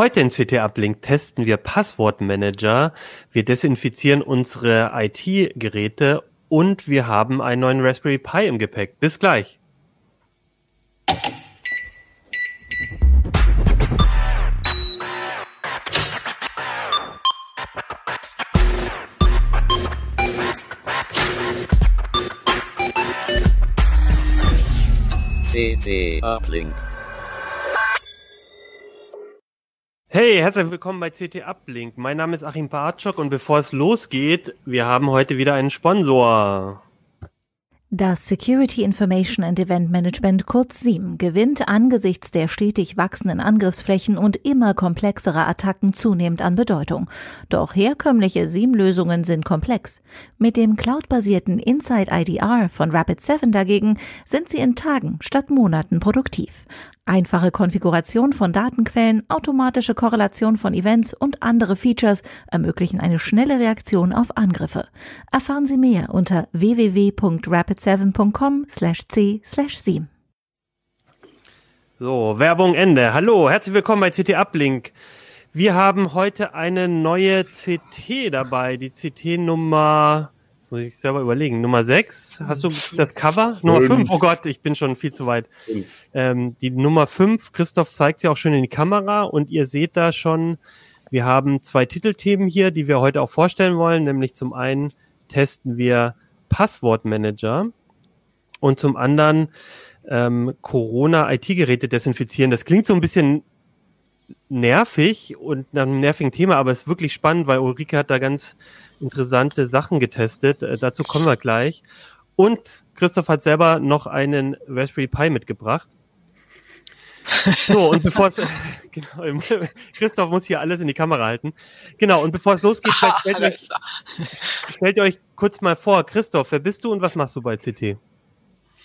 Heute in CT Uplink testen wir Passwortmanager, wir desinfizieren unsere IT-Geräte und wir haben einen neuen Raspberry Pi im Gepäck. Bis gleich. CT Uplink. Hey, herzlich willkommen bei CT Uplink. Mein Name ist Achim Bartschok und bevor es losgeht, wir haben heute wieder einen Sponsor. Das Security Information and Event Management kurz SIEM gewinnt angesichts der stetig wachsenden Angriffsflächen und immer komplexerer Attacken zunehmend an Bedeutung. Doch herkömmliche SIEM-Lösungen sind komplex. Mit dem cloudbasierten Inside IDR von Rapid7 dagegen sind sie in Tagen statt Monaten produktiv. Einfache Konfiguration von Datenquellen, automatische Korrelation von Events und andere Features ermöglichen eine schnelle Reaktion auf Angriffe. Erfahren Sie mehr unter www.rapid7.com/c/7. So, Werbung Ende. Hallo, herzlich willkommen bei CT Uplink. Wir haben heute eine neue CT dabei, die CT Nummer muss ich selber überlegen. Nummer 6, hast du das Cover? Fünf. Nummer 5, oh Gott, ich bin schon viel zu weit. Ähm, die Nummer 5, Christoph zeigt sie auch schön in die Kamera und ihr seht da schon, wir haben zwei Titelthemen hier, die wir heute auch vorstellen wollen, nämlich zum einen testen wir Passwortmanager und zum anderen ähm, Corona-IT-Geräte desinfizieren. Das klingt so ein bisschen nervig und nach einem nervigen Thema, aber es ist wirklich spannend, weil Ulrike hat da ganz interessante Sachen getestet. Äh, dazu kommen wir gleich. Und Christoph hat selber noch einen Raspberry Pi mitgebracht. So, und bevor es, genau, Christoph muss hier alles in die Kamera halten. Genau, und bevor es losgeht, stellt, euch, stellt ihr euch kurz mal vor, Christoph, wer bist du und was machst du bei CT?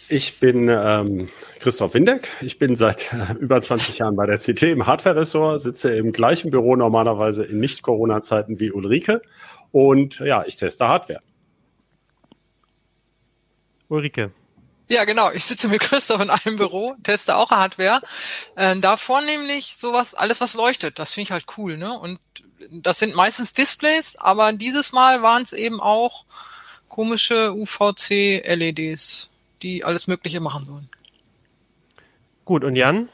Ich bin ähm, Christoph Windeck. Ich bin seit äh, über 20 Jahren bei der CT im Hardware-Ressort, sitze im gleichen Büro normalerweise in Nicht-Corona-Zeiten wie Ulrike. Und ja, ich teste Hardware. Ulrike. Ja, genau. Ich sitze mit Christoph in einem Büro, teste auch Hardware. Äh, da vornehmlich sowas, alles was leuchtet. Das finde ich halt cool, ne? Und das sind meistens Displays, aber dieses Mal waren es eben auch komische UVC-LEDs die alles Mögliche machen sollen. Gut, und Jan?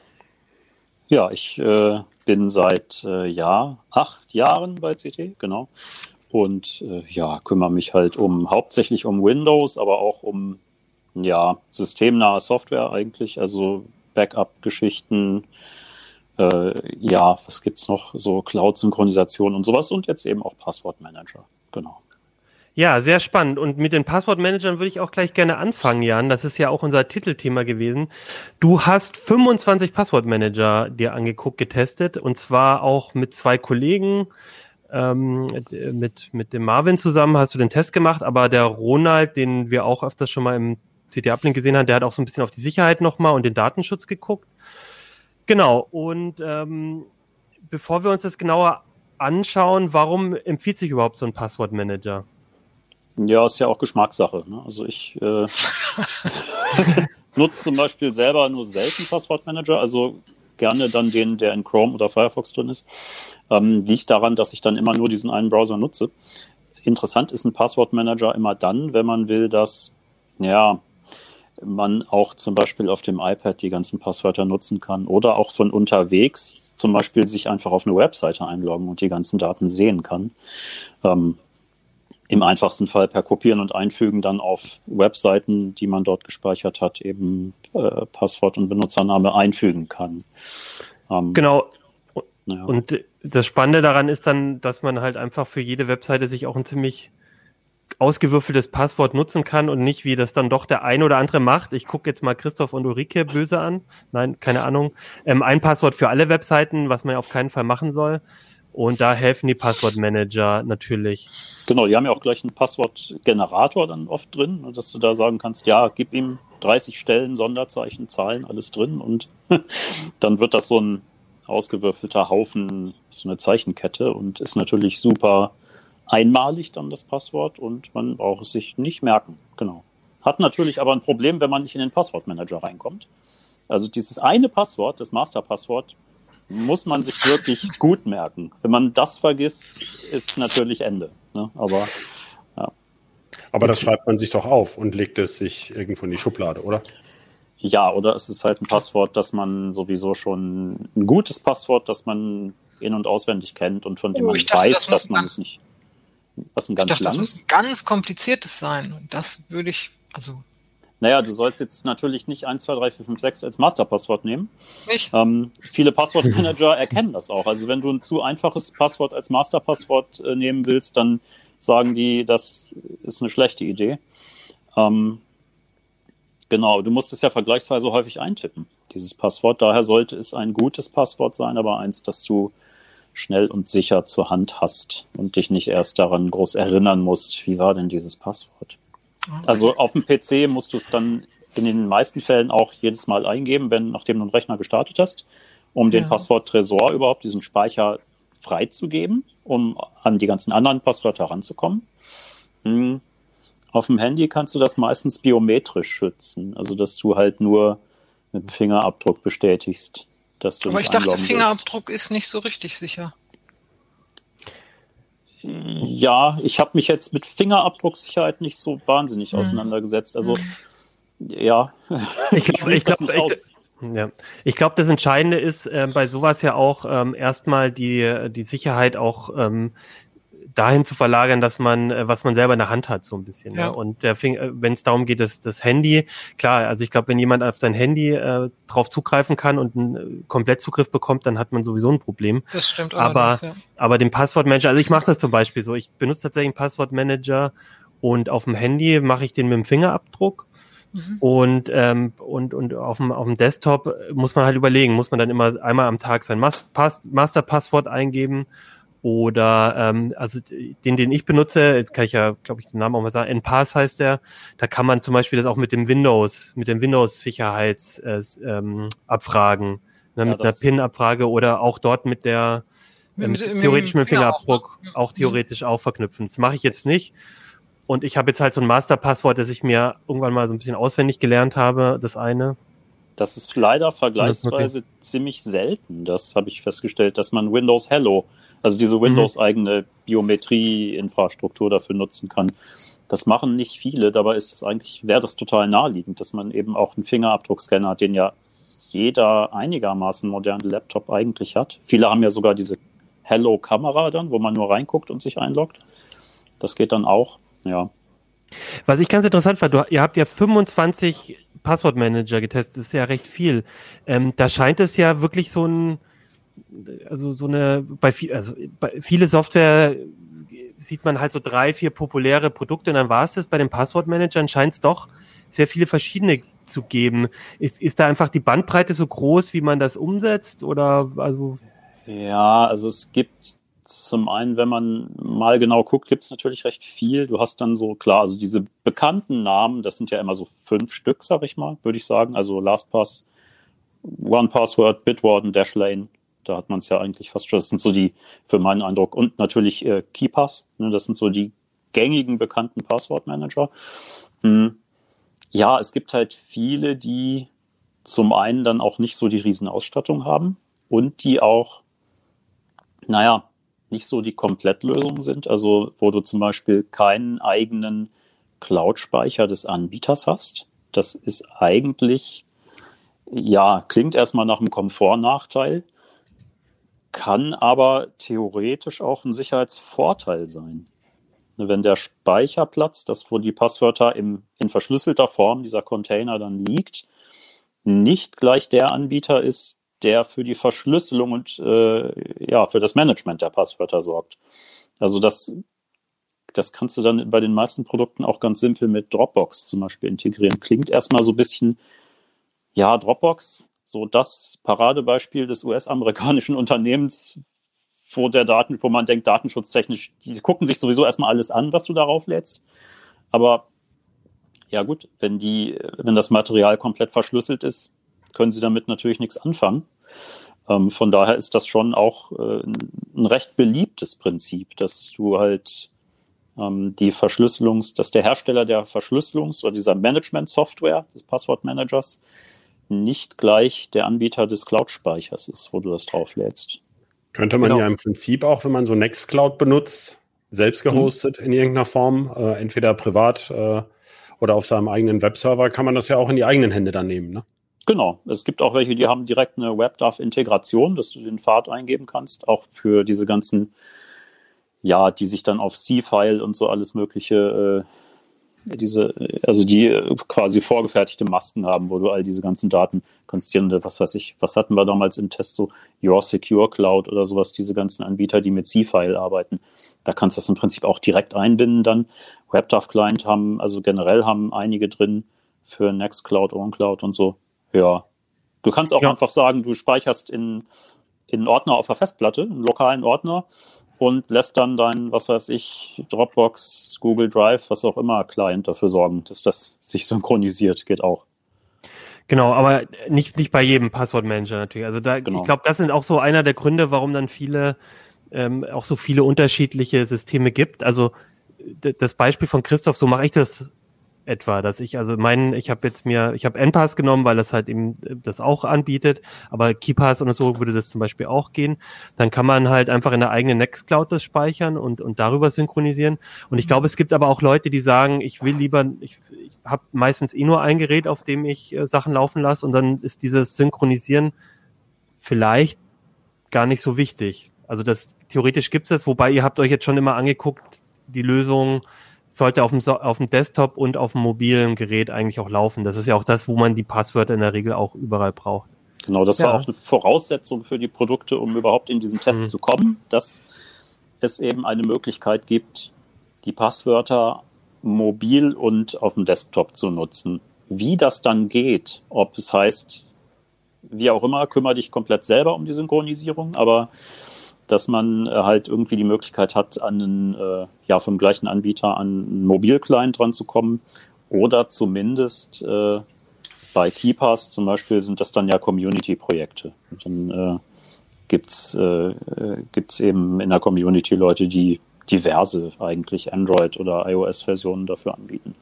Ja, ich äh, bin seit äh, Jahr, acht Jahren bei CT, genau. Und äh, ja, kümmere mich halt um hauptsächlich um Windows, aber auch um ja, systemnahe Software eigentlich, also Backup-Geschichten, äh, ja, was gibt's noch? So Cloud-Synchronisation und sowas und jetzt eben auch Passwortmanager, genau. Ja, sehr spannend. Und mit den Passwortmanagern würde ich auch gleich gerne anfangen, Jan. Das ist ja auch unser Titelthema gewesen. Du hast 25 Passwortmanager dir angeguckt, getestet und zwar auch mit zwei Kollegen. Ähm, mit, mit dem Marvin zusammen hast du den Test gemacht, aber der Ronald, den wir auch öfters schon mal im CT-Uplink gesehen haben, der hat auch so ein bisschen auf die Sicherheit nochmal und den Datenschutz geguckt. Genau. Und ähm, bevor wir uns das genauer anschauen, warum empfiehlt sich überhaupt so ein Passwortmanager? Ja, ist ja auch Geschmackssache. Ne? Also ich äh, nutze zum Beispiel selber nur selten Passwortmanager, also gerne dann den, der in Chrome oder Firefox drin ist. Ähm, liegt daran, dass ich dann immer nur diesen einen Browser nutze. Interessant ist ein Passwortmanager immer dann, wenn man will, dass ja man auch zum Beispiel auf dem iPad die ganzen Passwörter nutzen kann oder auch von unterwegs zum Beispiel sich einfach auf eine Webseite einloggen und die ganzen Daten sehen kann. Ähm, im einfachsten Fall per Kopieren und Einfügen dann auf Webseiten, die man dort gespeichert hat, eben äh, Passwort und Benutzername einfügen kann. Ähm, genau. Ja. Und das Spannende daran ist dann, dass man halt einfach für jede Webseite sich auch ein ziemlich ausgewürfeltes Passwort nutzen kann und nicht, wie das dann doch der ein oder andere macht. Ich gucke jetzt mal Christoph und Ulrike böse an. Nein, keine Ahnung. Ähm, ein Passwort für alle Webseiten, was man auf keinen Fall machen soll. Und da helfen die Passwortmanager natürlich. Genau, die haben ja auch gleich einen Passwortgenerator dann oft drin, dass du da sagen kannst, ja, gib ihm 30 Stellen, Sonderzeichen, Zahlen, alles drin und dann wird das so ein ausgewürfelter Haufen, so eine Zeichenkette und ist natürlich super einmalig dann das Passwort und man braucht es sich nicht merken. Genau. Hat natürlich aber ein Problem, wenn man nicht in den Passwortmanager reinkommt. Also dieses eine Passwort, das Masterpasswort, muss man sich wirklich gut merken. Wenn man das vergisst, ist natürlich Ende. Ne? Aber ja. Aber das schreibt man sich doch auf und legt es sich irgendwo in die Schublade, oder? Ja, oder es ist halt ein Passwort, das man sowieso schon ein gutes Passwort, das man in- und auswendig kennt und von dem Oh, man dachte, weiß, dass man man- es nicht. Was ein Ich ganz dachte, das muss langes. ein ganz kompliziertes sein. Und das würde ich, also Naja, du sollst jetzt natürlich nicht 1, 2, 3, 4, 5, 6 als Masterpasswort nehmen. nicht. Ähm, viele Passwortmanager erkennen das auch. Also wenn du ein zu einfaches Passwort als Masterpasswort äh, nehmen willst, dann sagen die, das ist eine schlechte Idee. Ähm, genau, du musst es ja vergleichsweise häufig eintippen, dieses Passwort. Daher sollte es ein gutes Passwort sein, aber eins, das du schnell und sicher zur Hand hast und dich nicht erst daran groß erinnern musst, wie war denn dieses Passwort. Also auf dem PC musst du es dann in den meisten Fällen auch jedes Mal eingeben, wenn nachdem du einen Rechner gestartet hast, um den Ja. Passwort Tresor überhaupt diesen Speicher freizugeben, um an die ganzen anderen Passwörter ranzukommen. Hm. Auf dem Handy kannst du das meistens biometrisch schützen, also dass du halt nur mit dem Fingerabdruck bestätigst, dass du Aber ich dachte, willst. Fingerabdruck ist nicht so richtig sicher. Ja, ich habe mich jetzt mit Fingerabdrucksicherheit nicht so wahnsinnig Mhm. auseinandergesetzt. Also ja, Ich glaube, ich das glaube. Ja, ich glaube, das Entscheidende ist äh, bei sowas ja auch ähm, erstmal die die Sicherheit auch ähm, dahin zu verlagern, dass man äh, was man selber in der Hand hat so ein bisschen. Ja. Ne? Und äh, wenn es darum geht, dass das Handy, klar, also ich glaube, wenn jemand auf dein Handy äh, drauf zugreifen kann und einen äh, Komplettzugriff bekommt, dann hat man sowieso ein Problem. Das stimmt Aber- ja. Aber den Passwortmanager, also ich mache das zum Beispiel so, ich benutze tatsächlich einen Passwortmanager und auf dem Handy mache ich den mit dem Fingerabdruck. Mhm. Und, ähm, und, und auf, dem, auf dem Desktop muss man halt überlegen, muss man dann immer einmal am Tag sein Mas Pass Masterpasswort eingeben oder ähm, also den, den ich benutze, kann ich ja, glaube ich, den Namen auch mal sagen, NPass heißt der, da kann man zum Beispiel das auch mit dem Windows, mit dem Windows-Sicherheitsabfragen, äh, ähm, Abfragen, ne, Ja, mit einer PIN-Abfrage oder auch dort mit der Mit dem- mit theoretisch mit dem auch, Fingerabdruck ne? auch theoretisch auch verknüpfen. Das mache ich jetzt nicht. Und ich habe jetzt halt so ein Masterpasswort, das ich mir irgendwann mal so ein bisschen auswendig gelernt habe, das eine. Das ist leider vergleichsweise ziemlich selten. Das habe ich festgestellt, dass man Windows Hello, also diese Mhm. Windows-eigene Biometrie-Infrastruktur dafür nutzen kann. Das machen nicht viele, dabei ist es eigentlich, wäre das total naheliegend, dass man eben auch einen Fingerabdruckscanner hat, den ja jeder einigermaßen moderne Laptop eigentlich hat. Viele haben ja sogar diese Hello-Kamera dann, wo man nur reinguckt und sich einloggt. Das geht dann auch, ja. Was ich ganz interessant fand, du, ihr habt ja 25 Passwortmanager getestet, das ist ja recht viel. Ähm, da scheint es ja wirklich so ein, also so eine, bei viel, also bei viele Software sieht man halt so drei, vier populäre Produkte und dann war es das. Bei den Passwortmanagern scheint es doch sehr viele verschiedene zu geben. Ist, ist da einfach die Bandbreite so groß, wie man das umsetzt? Oder also Ja, also es gibt zum einen, wenn man mal genau guckt, gibt es natürlich recht viel. Du hast dann so, klar, also diese bekannten Namen, das sind ja immer so fünf Stück, sag ich mal, würde ich sagen. Also LastPass, OnePassword, Bitwarden, Dashlane, da hat man es ja eigentlich fast schon. Das sind so die, für meinen Eindruck, und natürlich äh, KeyPass, ne, das sind so die gängigen bekannten Passwortmanager. Hm. Ja, es gibt halt viele, die zum einen dann auch nicht so die Riesenausstattung haben und die auch, naja, nicht so die Komplettlösung sind. Also wo du zum Beispiel keinen eigenen Cloud-Speicher des Anbieters hast. Das ist eigentlich, ja, klingt erstmal nach einem Komfortnachteil, kann aber theoretisch auch ein Sicherheitsvorteil sein. Wenn der Speicherplatz, das wo die Passwörter im, in verschlüsselter Form dieser Container dann liegt, nicht gleich der Anbieter ist, der für die Verschlüsselung und äh, ja für das Management der Passwörter sorgt. Also das, das kannst du dann bei den meisten Produkten auch ganz simpel mit Dropbox zum Beispiel integrieren. Klingt erstmal so ein bisschen, ja, Dropbox, so das Paradebeispiel des US-amerikanischen Unternehmens, wo der Daten, wo man denkt, datenschutztechnisch, die gucken sich sowieso erstmal alles an, was du darauf lädst. Aber ja gut, wenn die, wenn das Material komplett verschlüsselt ist, können sie damit natürlich nichts anfangen. Ähm, von daher ist das schon auch äh, ein recht beliebtes Prinzip, dass du halt ähm, die Verschlüsselungs, dass der Hersteller der Verschlüsselungs- oder dieser Management-Software des Passwortmanagers nicht gleich der Anbieter des Cloud-Speichers ist, wo du das drauflädst. Könnte man genau. ja im Prinzip auch, wenn man so Nextcloud benutzt, selbst gehostet mhm. in irgendeiner Form, äh, entweder privat äh, oder auf seinem eigenen Webserver, kann man das ja auch in die eigenen Hände dann nehmen. Ne? Genau. Es gibt auch welche, die haben direkt eine WebDAV-Integration, dass du den Pfad eingeben kannst, auch für diese ganzen, ja, die sich dann auf C-File und so alles Mögliche äh, diese, also die äh, quasi vorgefertigte Masken haben, wo du all diese ganzen Daten kannst dir, was weiß ich, was hatten wir damals im Test, so Your Secure Cloud oder sowas, diese ganzen Anbieter, die mit C-File arbeiten. Da kannst du das im Prinzip auch direkt einbinden dann. WebDAV Client haben, also generell haben einige drin für Nextcloud, OnCloud und so. Ja. Du kannst auch ja. einfach sagen, du speicherst in, in Ordner auf der Festplatte, einen lokalen Ordner und lässt dann dein, was weiß ich, Dropbox, Google Drive, was auch immer, Client dafür sorgen, dass das sich synchronisiert. Geht auch. Genau, aber nicht, nicht bei jedem Passwortmanager natürlich. Also da, genau. ich glaube, das sind auch so einer der Gründe, warum dann viele, ähm, auch so viele unterschiedliche Systeme gibt. Also das Beispiel von Christoph, so mache ich das etwa, dass ich also meinen, ich habe jetzt mir, ich habe NPass genommen, weil das halt eben äh, das auch anbietet, aber KeyPass und so würde das zum Beispiel auch gehen. Dann kann man halt einfach in der eigenen Nextcloud das speichern und und darüber synchronisieren. Und ich glaube, es gibt aber auch Leute, die sagen, ich will lieber, ich, ich habe meistens eh nur ein Gerät, auf dem ich äh, Sachen laufen lasse und dann ist dieses Synchronisieren vielleicht gar nicht so wichtig. Also das theoretisch gibt es das, wobei ihr habt euch jetzt schon immer angeguckt, die Lösung sollte auf dem, auf dem Desktop und auf dem mobilen Gerät eigentlich auch laufen. Das ist ja auch das, wo man die Passwörter in der Regel auch überall braucht. Genau, das ja. war auch eine Voraussetzung für die Produkte, um überhaupt in diesen Test mhm. zu kommen, dass es eben eine Möglichkeit gibt, die Passwörter mobil und auf dem Desktop zu nutzen. Wie das dann geht, ob es heißt, wie auch immer, kümmere dich komplett selber um die Synchronisierung, aber dass man äh, halt irgendwie die Möglichkeit hat, an einen, äh, ja, vom gleichen Anbieter an einen Mobilclient dran zu kommen. Oder zumindest äh, bei KeyPass zum Beispiel sind das dann ja Community-Projekte. Dann äh, gibt's äh, gibt's eben in der Community Leute, die diverse eigentlich Android- oder iOS-Versionen dafür anbieten.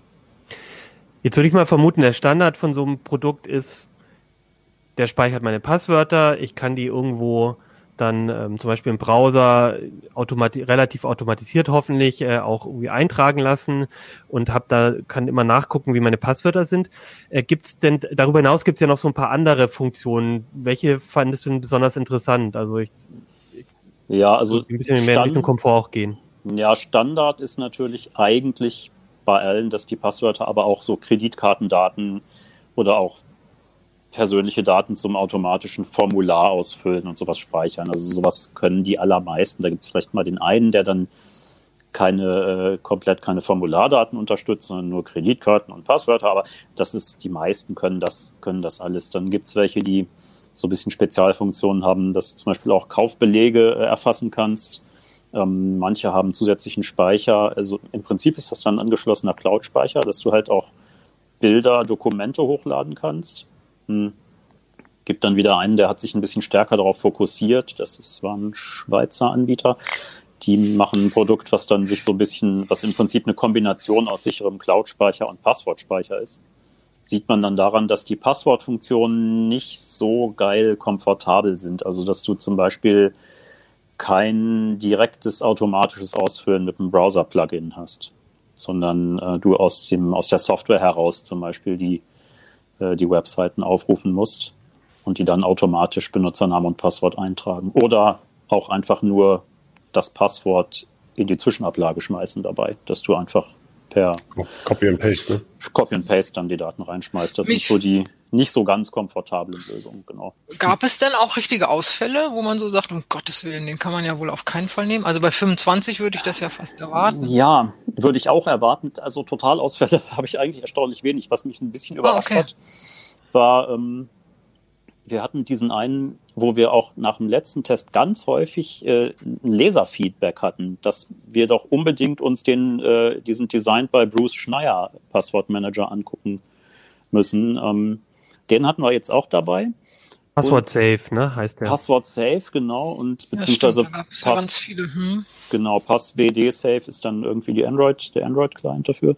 Jetzt würde ich mal vermuten, der Standard von so einem Produkt ist, der speichert meine Passwörter, ich kann die irgendwo dann ähm, zum Beispiel im Browser automati relativ automatisiert hoffentlich äh, auch irgendwie eintragen lassen und hab da kann immer nachgucken, wie meine Passwörter sind. Äh, gibt's denn darüber hinaus gibt's ja noch so ein paar andere Funktionen. Welche fandest du denn besonders interessant? Also ich, ich ja, also ein bisschen mehr in Richtung Komfort auch gehen. Ja, Standard ist natürlich eigentlich bei allen, dass die Passwörter aber auch so Kreditkartendaten oder auch persönliche Daten zum automatischen Formular ausfüllen und sowas speichern. Also sowas können die allermeisten. Da gibt es vielleicht mal den einen, der dann keine äh, komplett keine Formulardaten unterstützt, sondern nur Kreditkarten und Passwörter. Aber das ist, die meisten können das, können das alles. Dann gibt es welche, die so ein bisschen Spezialfunktionen haben, dass du zum Beispiel auch Kaufbelege äh, erfassen kannst. Ähm, manche haben zusätzlichen Speicher. Also im Prinzip ist das dann angeschlossener Cloud-Speicher, dass du halt auch Bilder, Dokumente hochladen kannst. Hm. Gibt dann wieder einen, der hat sich ein bisschen stärker darauf fokussiert. Das ist, war ein Schweizer Anbieter. Die machen ein Produkt, was dann sich so ein bisschen, was im Prinzip eine Kombination aus sicherem Cloud-Speicher und Passwortspeicher ist. Sieht man dann daran, dass die Passwortfunktionen nicht so geil komfortabel sind. Also, dass du zum Beispiel kein direktes automatisches Ausfüllen mit einem Browser-Plugin hast, sondern äh, du aus, dem, aus der Software heraus zum Beispiel die äh, die Webseiten aufrufen musst und die dann automatisch Benutzernamen und Passwort eintragen. Oder auch einfach nur das Passwort in die Zwischenablage schmeißen dabei, dass du einfach per Copy and Paste, ne? Copy and Paste dann die Daten reinschmeißt. Das Mich sind so die nicht so ganz komfortablen Lösungen, genau. Gab es denn auch richtige Ausfälle, wo man so sagt, um Gottes Willen, den kann man ja wohl auf keinen Fall nehmen? Also bei 25 würde ich das ja fast erwarten. Ja, würde ich auch erwarten. Also Totalausfälle habe ich eigentlich erstaunlich wenig. Was mich ein bisschen ah, überrascht ah, okay. hat, war, ähm, wir hatten diesen einen, wo wir auch nach dem letzten Test ganz häufig äh, ein Leserfeedback hatten, dass wir doch unbedingt uns den, äh, diesen Designed by Bruce Schneier Passwortmanager angucken müssen. Ähm, den hatten wir jetzt auch dabei. Passwort Safe, ne, heißt der. Passwort Safe, genau, und beziehungsweise ja, stimmt, Pass, ganz viele, hm. genau, Pass WD Safe ist dann irgendwie die Android, der Android Client dafür.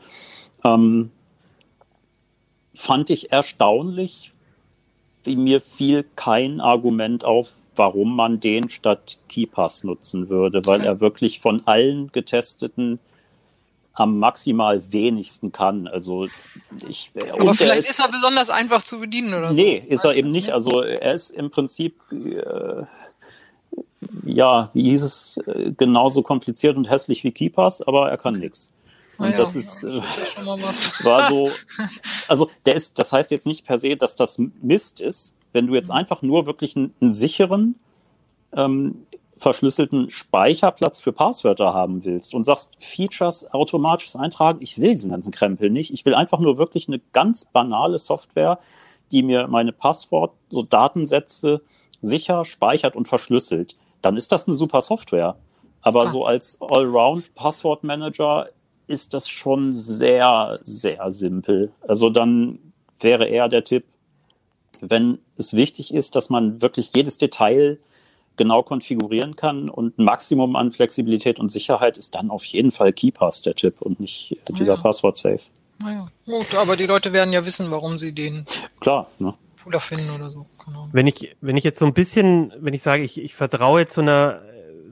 Ähm, fand ich erstaunlich, mir fiel kein Argument auf, warum man den statt KeyPass nutzen würde, weil er wirklich von allen getesteten am maximal wenigsten kann. Also ich. Aber vielleicht ist, ist, er besonders einfach zu bedienen oder so. Nee, ist er eben nicht. Also er ist im Prinzip äh, ja, wie hieß es, äh, genauso kompliziert und hässlich wie KeyPass, aber er kann nichts. Und ja, das ist, äh, war so, also der ist, das heißt jetzt nicht per se, dass das Mist ist. Wenn du jetzt mhm. einfach nur wirklich einen, einen sicheren, ähm, verschlüsselten Speicherplatz für Passwörter haben willst und sagst, Features automatisches Eintragen, ich will diesen ganzen Krempel nicht. Ich will einfach nur wirklich eine ganz banale Software, die mir meine Passwort, so Datensätze sicher speichert und verschlüsselt. Dann ist das eine super Software. Aber ah. so als Allround-Passwortmanager ist das schon sehr, sehr simpel. Also dann wäre eher der Tipp, wenn es wichtig ist, dass man wirklich jedes Detail genau konfigurieren kann und ein Maximum an Flexibilität und Sicherheit ist dann auf jeden Fall KeyPass der Tipp und nicht dieser ja. Passwort-Safe. Naja, gut, aber die Leute werden ja wissen, warum sie den Klar, ne? cooler finden oder so. Genau. Wenn ich, wenn ich jetzt so ein bisschen, wenn ich sage, ich, ich vertraue jetzt so einer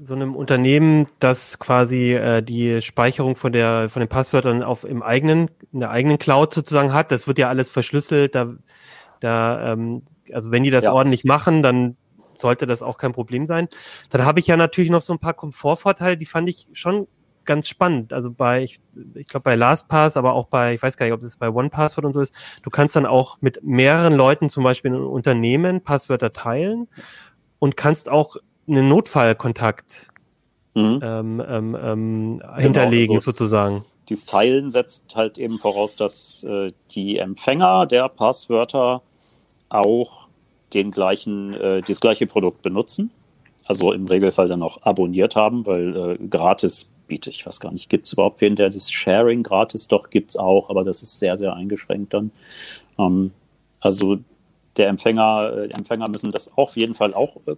so einem Unternehmen, das quasi äh, die Speicherung von der von den Passwörtern auf im eigenen in der eigenen Cloud sozusagen hat. Das wird ja alles verschlüsselt. Da, da ähm, also wenn die das ja. ordentlich machen, dann sollte das auch kein Problem sein. Dann habe ich ja natürlich noch so ein paar Komfortvorteile, die fand ich schon ganz spannend. Also bei, ich, ich glaube bei LastPass, aber auch bei, ich weiß gar nicht, ob das bei OnePassword und so ist, du kannst dann auch mit mehreren Leuten, zum Beispiel in einem Unternehmen, Passwörter teilen und kannst auch einen Notfallkontakt mhm. ähm, ähm, ähm, genau, hinterlegen also sozusagen. Dieses Teilen setzt halt eben voraus, dass äh, die Empfänger der Passwörter auch den gleichen, äh, das gleiche Produkt benutzen. Also im Regelfall dann auch abonniert haben, weil äh, gratis bietet, ich weiß gar nicht, gibt es überhaupt wen, der das Sharing gratis doch gibt es auch, aber das ist sehr, sehr eingeschränkt dann. Ähm, also der Empfänger, äh, die Empfänger müssen das auf jeden Fall auch äh,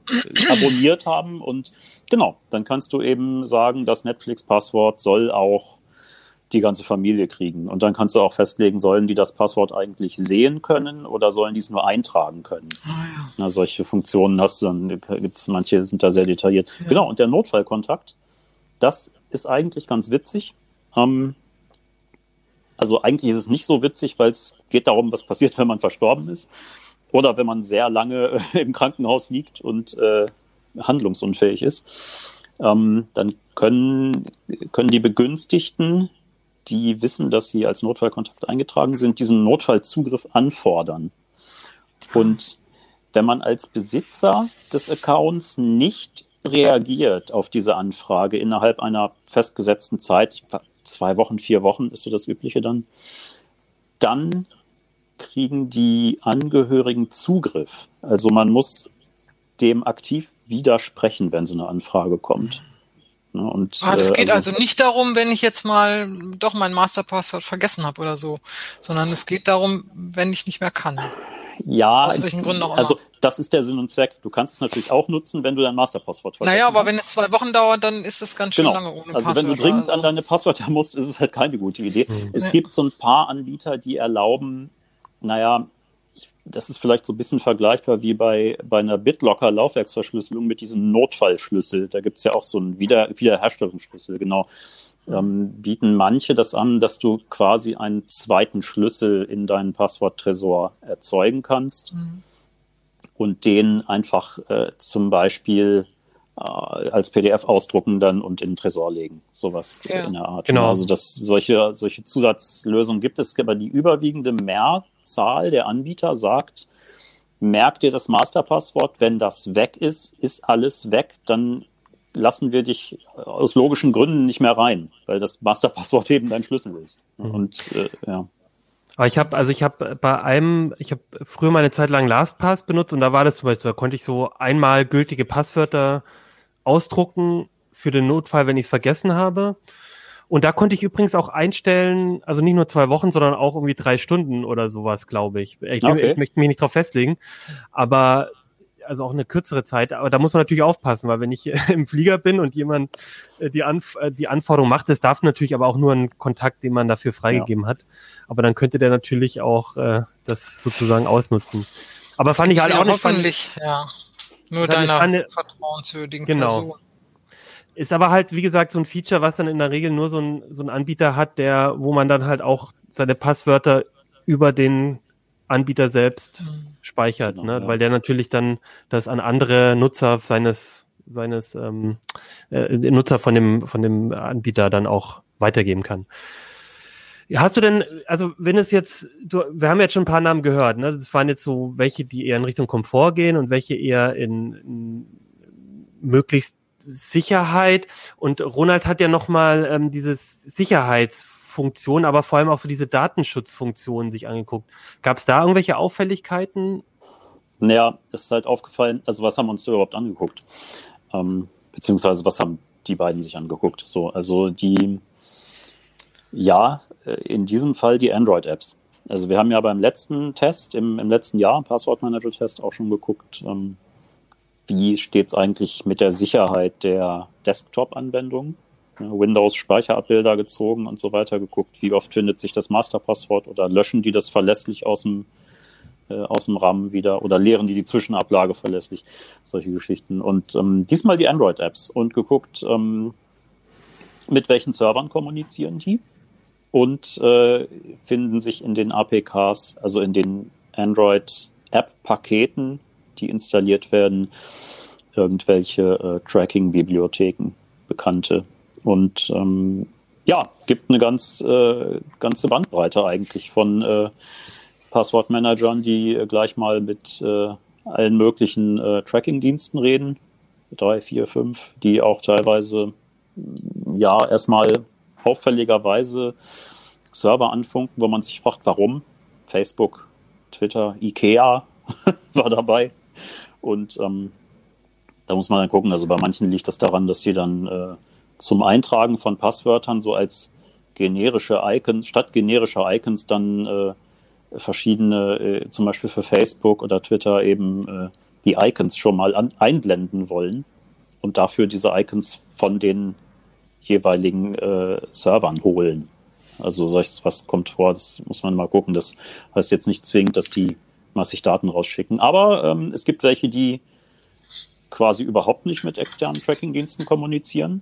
abonniert haben und genau, dann kannst du eben sagen, das Netflix-Passwort soll auch die ganze Familie kriegen. Und dann kannst du auch festlegen, sollen die das Passwort eigentlich sehen können oder sollen die es nur eintragen können? Ah, ja. Na, solche Funktionen hast du, dann gibt's manche sind da sehr detailliert. Ja. Genau, und der Notfallkontakt, das ist eigentlich ganz witzig. Ähm, also eigentlich ist es nicht so witzig, weil es geht darum, was passiert, wenn man verstorben ist. Oder wenn man sehr lange im Krankenhaus liegt und äh, handlungsunfähig ist. Ähm, dann können, können die Begünstigten die wissen, dass sie als Notfallkontakt eingetragen sind, diesen Notfallzugriff anfordern. Und wenn man als Besitzer des Accounts nicht reagiert auf diese Anfrage innerhalb einer festgesetzten Zeit, zwei Wochen, vier Wochen ist so das Übliche dann, dann kriegen die Angehörigen Zugriff. Also man muss dem aktiv widersprechen, wenn so eine Anfrage kommt. Ne? Und, ah, das äh, geht also, also, nicht darum, wenn ich jetzt mal doch mein Masterpasswort vergessen habe oder so, sondern es geht darum, wenn ich nicht mehr kann. Ja, aus welchen Gründen auch also immer. Also das ist der Sinn und Zweck. Du kannst es natürlich auch nutzen, wenn du dein Masterpasswort vergessen Naja, aber hast. wenn es zwei Wochen dauert, dann ist es ganz schön genau. lange ohne Also wenn du dringend also. an deine Passwörter musst, ist es halt keine gute Idee. Mhm. Es nee. gibt so ein paar Anbieter, die erlauben, naja, das ist vielleicht so ein bisschen vergleichbar wie bei, bei einer BitLocker-Laufwerksverschlüsselung mit diesem Notfallschlüssel. Da gibt's ja auch so einen Wieder Wiederherstellungsschlüssel, genau. Ähm, bieten manche das an, dass du quasi einen zweiten Schlüssel in deinen Passworttresor erzeugen kannst mhm. und den einfach äh, zum Beispiel als PDF ausdrucken dann und in den Tresor legen. Sowas ja. in der Art. Genau. Also das, solche, solche Zusatzlösungen gibt es, aber die überwiegende Mehrzahl der Anbieter sagt, merk dir das Masterpasswort, wenn das weg ist, ist alles weg, dann lassen wir dich aus logischen Gründen nicht mehr rein, weil das Masterpasswort eben dein Schlüssel ist. Mhm. Und äh, ja. Aber ich habe, also ich habe bei einem, ich habe früher mal eine Zeit lang LastPass benutzt und da war das zum Beispiel, da konnte ich so einmal gültige Passwörter ausdrucken für den Notfall, wenn ich es vergessen habe. Und da konnte ich übrigens auch einstellen, also nicht nur zwei Wochen, sondern auch irgendwie drei Stunden oder sowas, glaube ich. Ich, okay. ich möchte mich nicht drauf festlegen, aber also auch eine kürzere Zeit. Aber da muss man natürlich aufpassen, weil wenn ich im Flieger bin und jemand äh, die, Anf äh, die Anforderung macht, das darf natürlich aber auch nur ein Kontakt, den man dafür freigegeben ja. hat. Aber dann könnte der natürlich auch äh, das sozusagen ausnutzen. Aber fand ich halt auch nicht. Hoffentlich, ja. Nur deiner eine, vertrauenswürdigen genau. Person. Ist aber halt, wie gesagt, so ein Feature, was dann in der Regel nur so ein, so ein Anbieter hat, der, wo man dann halt auch seine Passwörter über den Anbieter selbst mhm. speichert, genau, ne? Ja. weil der natürlich dann das an andere Nutzer seines seines ähm, äh, Nutzer von dem von dem Anbieter dann auch weitergeben kann. Hast du denn, also wenn es jetzt, du, wir haben jetzt schon ein paar Namen gehört, ne? Das waren jetzt so welche, die eher in Richtung Komfort gehen und welche eher in, in möglichst Sicherheit. Und Ronald hat ja nochmal ähm, dieses Sicherheitsfunktion, aber vor allem auch so diese Datenschutzfunktion sich angeguckt. Gab es da irgendwelche Auffälligkeiten? Naja, es ist halt aufgefallen, also was haben wir uns da überhaupt angeguckt? Ähm, beziehungsweise was haben die beiden sich angeguckt? So, also die ja, äh, in diesem Fall die Android-Apps. Also wir haben ja beim letzten Test, im, im letzten Jahr, Passwort-Manager-Test, auch schon geguckt, ähm, wie steht es eigentlich mit der Sicherheit der Desktop-Anwendung. Windows-Speicherabbilder gezogen und so weiter geguckt, wie oft findet sich das Masterpasswort oder löschen die das verlässlich aus dem, äh, aus dem RAM wieder oder leeren die die Zwischenablage verlässlich, solche Geschichten. Und ähm, diesmal die Android-Apps und geguckt, ähm, mit welchen Servern kommunizieren die und äh, finden sich in den APKs, also in den Android-App-Paketen, die installiert werden, irgendwelche äh, Tracking-Bibliotheken, bekannte. Und ähm, ja, gibt eine ganz äh, ganze Bandbreite eigentlich von äh, Passwortmanagern, die äh, gleich mal mit äh, allen möglichen äh, Tracking-Diensten reden. Drei, vier, fünf, die auch teilweise ja erstmal auffälligerweise Server anfunken, wo man sich fragt, warum. Facebook, Twitter, Ikea war dabei. Und ähm, da muss man dann gucken. Also bei manchen liegt das daran, dass die dann äh, zum Eintragen von Passwörtern so als generische Icons, statt generischer Icons dann äh, verschiedene, äh, zum Beispiel für Facebook oder Twitter eben äh, die Icons schon mal an, einblenden wollen und dafür diese Icons von den jeweiligen äh, Servern holen. Also solches, was kommt vor, das muss man mal gucken. Das heißt jetzt nicht zwingend, dass die massig Daten rausschicken. Aber ähm, es gibt welche, die quasi überhaupt nicht mit externen Tracking-Diensten kommunizieren.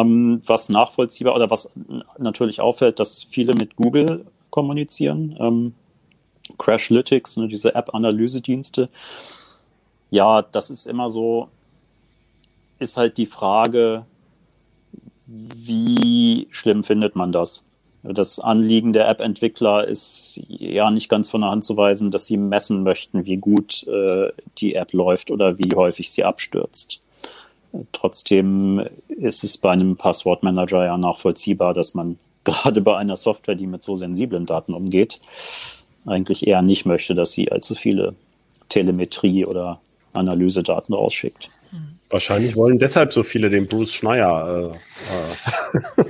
Ähm, was nachvollziehbar oder was natürlich auffällt, dass viele mit Google kommunizieren. Ähm, Crashlytics, ne, diese App-Analysedienste. Ja, das ist immer so, ist halt die Frage, wie schlimm findet man das? Das Anliegen der App-Entwickler ist ja nicht ganz von der Hand zu weisen, dass sie messen möchten, wie gut äh, die App läuft oder wie häufig sie abstürzt. Trotzdem ist es bei einem Passwortmanager ja nachvollziehbar, dass man gerade bei einer Software, die mit so sensiblen Daten umgeht, eigentlich eher nicht möchte, dass sie allzu viele Telemetrie- oder Analysedaten rausschickt. Wahrscheinlich wollen deshalb so viele den Bruce Schneier äh, äh,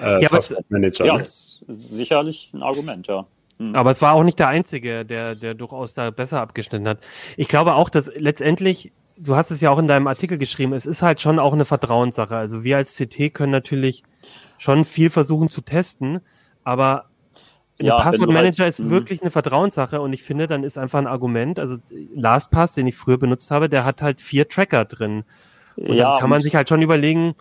äh, ja, Manager. Ja, ne? ist sicherlich ein Argument, ja. Hm. Aber es war auch nicht der Einzige, der, der durchaus da besser abgeschnitten hat. Ich glaube auch, dass letztendlich, du hast es ja auch in deinem Artikel geschrieben, es ist halt schon auch eine Vertrauenssache. Also wir als CT können natürlich schon viel versuchen zu testen, aber ja, Passwortmanager halt, ist mhm. wirklich eine Vertrauenssache und ich finde, dann ist einfach ein Argument, also LastPass, den ich früher benutzt habe, der hat halt vier Tracker drin. Und ja, dann kann man sich halt schon überlegen,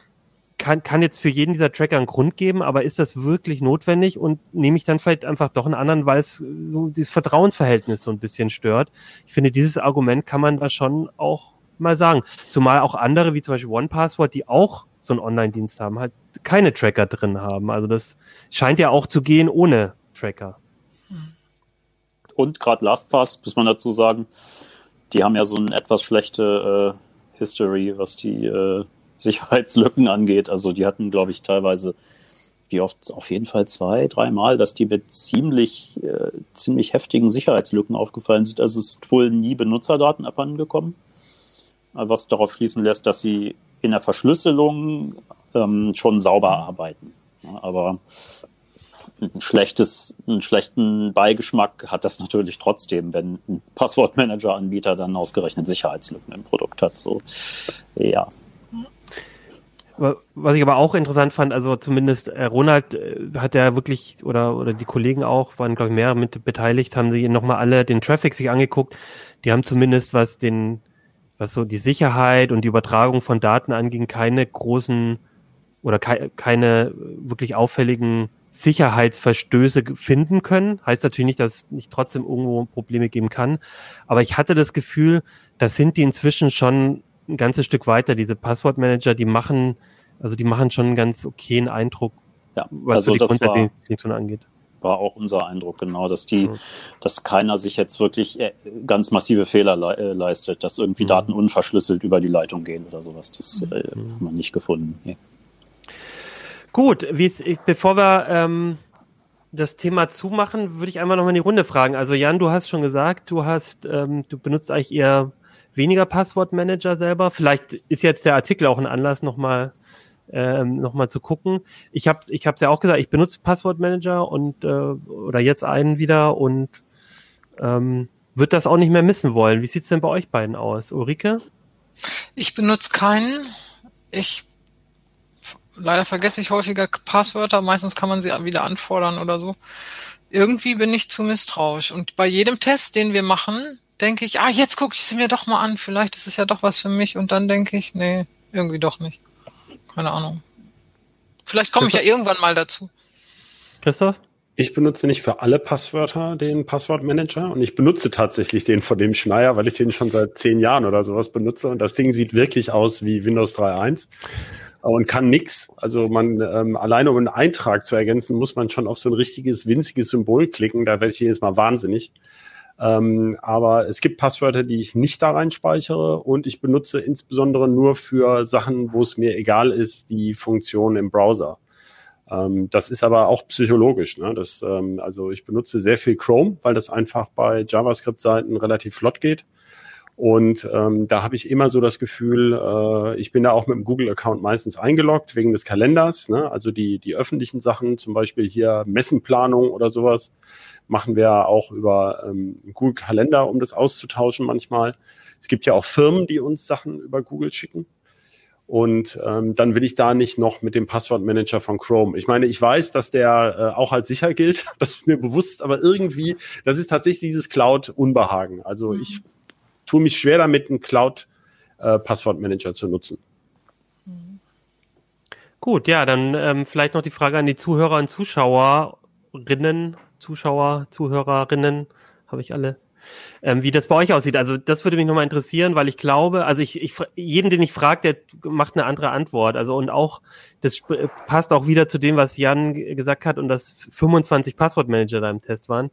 kann, kann jetzt für jeden dieser Tracker einen Grund geben, aber ist das wirklich notwendig und nehme ich dann vielleicht einfach doch einen anderen, weil es so dieses Vertrauensverhältnis so ein bisschen stört. Ich finde, dieses Argument kann man da schon auch mal sagen. Zumal auch andere, wie zum Beispiel OnePassword, die auch so einen Online-Dienst haben, halt keine Tracker drin haben. Also das scheint ja auch zu gehen ohne Tracker. Und gerade LastPass, muss man dazu sagen, die haben ja so eine etwas schlechte äh, History, was die äh, Sicherheitslücken angeht. Also die hatten, glaube ich, teilweise, wie oft, auf jeden Fall zwei, dreimal, dass die mit ziemlich, äh, ziemlich heftigen Sicherheitslücken aufgefallen sind. Also es ist wohl nie Benutzerdaten abhandengekommen, was darauf schließen lässt, dass sie in der Verschlüsselung ähm, schon sauber arbeiten. Aber ein schlechtes, einen schlechten Beigeschmack hat das natürlich trotzdem, wenn ein Passwortmanager-Anbieter dann ausgerechnet Sicherheitslücken im Produkt hat. So, ja. Was ich aber auch interessant fand, also zumindest äh, Ronald äh, hat ja wirklich, oder, oder die Kollegen auch, waren glaube ich mehr mit beteiligt, haben sie nochmal alle den Traffic sich angeguckt. Die haben zumindest, was den, was so die Sicherheit und die Übertragung von Daten anging, keine großen oder ke keine wirklich auffälligen Sicherheitsverstöße finden können. Heißt natürlich nicht, dass es nicht trotzdem irgendwo Probleme geben kann. Aber ich hatte das Gefühl, das sind die inzwischen schon ein ganzes Stück weiter. Diese Passwortmanager, die machen, also die machen schon einen ganz okayen Eindruck, Ja, was also so die Funktionen angeht. War auch unser Eindruck, genau, dass die, Mhm. dass keiner sich jetzt wirklich äh, ganz massive Fehler le äh, leistet, dass irgendwie Mhm. Daten unverschlüsselt über die Leitung gehen oder sowas. Das äh, Mhm. haben wir nicht gefunden. Nee. Gut, bevor wir ähm, das Thema zumachen, würde ich einmal noch mal in die Runde fragen. Also Jan, du hast schon gesagt, du hast, ähm, du benutzt eigentlich eher weniger Passwortmanager selber. Vielleicht ist jetzt der Artikel auch ein Anlass, nochmal ähm, noch mal zu gucken. Ich habe ich ja auch gesagt, ich benutze Passwortmanager und äh, oder jetzt einen wieder und ähm, wird das auch nicht mehr missen wollen. Wie sieht's denn bei euch beiden aus? Ulrike? Ich benutze keinen. Ich leider vergesse ich häufiger Passwörter. Meistens kann man sie wieder anfordern oder so. Irgendwie bin ich zu misstrauisch. Und bei jedem Test, den wir machen, denke ich, ah, jetzt gucke ich sie mir doch mal an. Vielleicht ist es ja doch was für mich. Und dann denke ich, nee, irgendwie doch nicht. Keine Ahnung. Vielleicht komme ich ja irgendwann mal dazu. Christoph? Ich benutze nicht für alle Passwörter den Passwortmanager und ich benutze tatsächlich den von dem Schneier, weil ich den schon seit zehn Jahren oder sowas benutze und das Ding sieht wirklich aus wie Windows 3.1 und kann nix. Also man ähm, alleine um einen Eintrag zu ergänzen, muss man schon auf so ein richtiges winziges Symbol klicken. Da werde ich jedes Mal wahnsinnig. Ähm, aber es gibt Passwörter, die ich nicht da rein speichere und ich benutze insbesondere nur für Sachen, wo es mir egal ist, die Funktion im Browser. Ähm, das ist aber auch psychologisch. Ne? Das, ähm, also ich benutze sehr viel Chrome, weil das einfach bei JavaScript-Seiten relativ flott geht. Und ähm, da habe ich immer so das Gefühl, äh, ich bin da auch mit dem Google-Account meistens eingeloggt wegen des Kalenders. Ne? Also die, die öffentlichen Sachen, zum Beispiel hier Messenplanung oder sowas, machen wir auch über ähm, Google Kalender, um das auszutauschen manchmal. Es gibt ja auch Firmen, die uns Sachen über Google schicken. Und ähm, dann will ich da nicht noch mit dem Passwortmanager von Chrome. Ich meine, ich weiß, dass der äh, auch als sicher gilt. Das ist mir bewusst, aber irgendwie, das ist tatsächlich dieses Cloud-Unbehagen. Also Mhm. ich tue mich schwer damit, einen Cloud-Passwortmanager zu nutzen. Gut, ja, dann ähm, vielleicht noch die Frage an die Zuhörer und Zuschauerinnen, Zuschauer, Zuhörerinnen, habe ich alle, ähm, wie das bei euch aussieht. Also das würde mich nochmal interessieren, weil ich glaube, also ich, ich jeden, den ich frage, der macht eine andere Antwort. Also und auch, das passt auch wieder zu dem, was Jan gesagt hat und dass 25 Passwortmanager da im Test waren.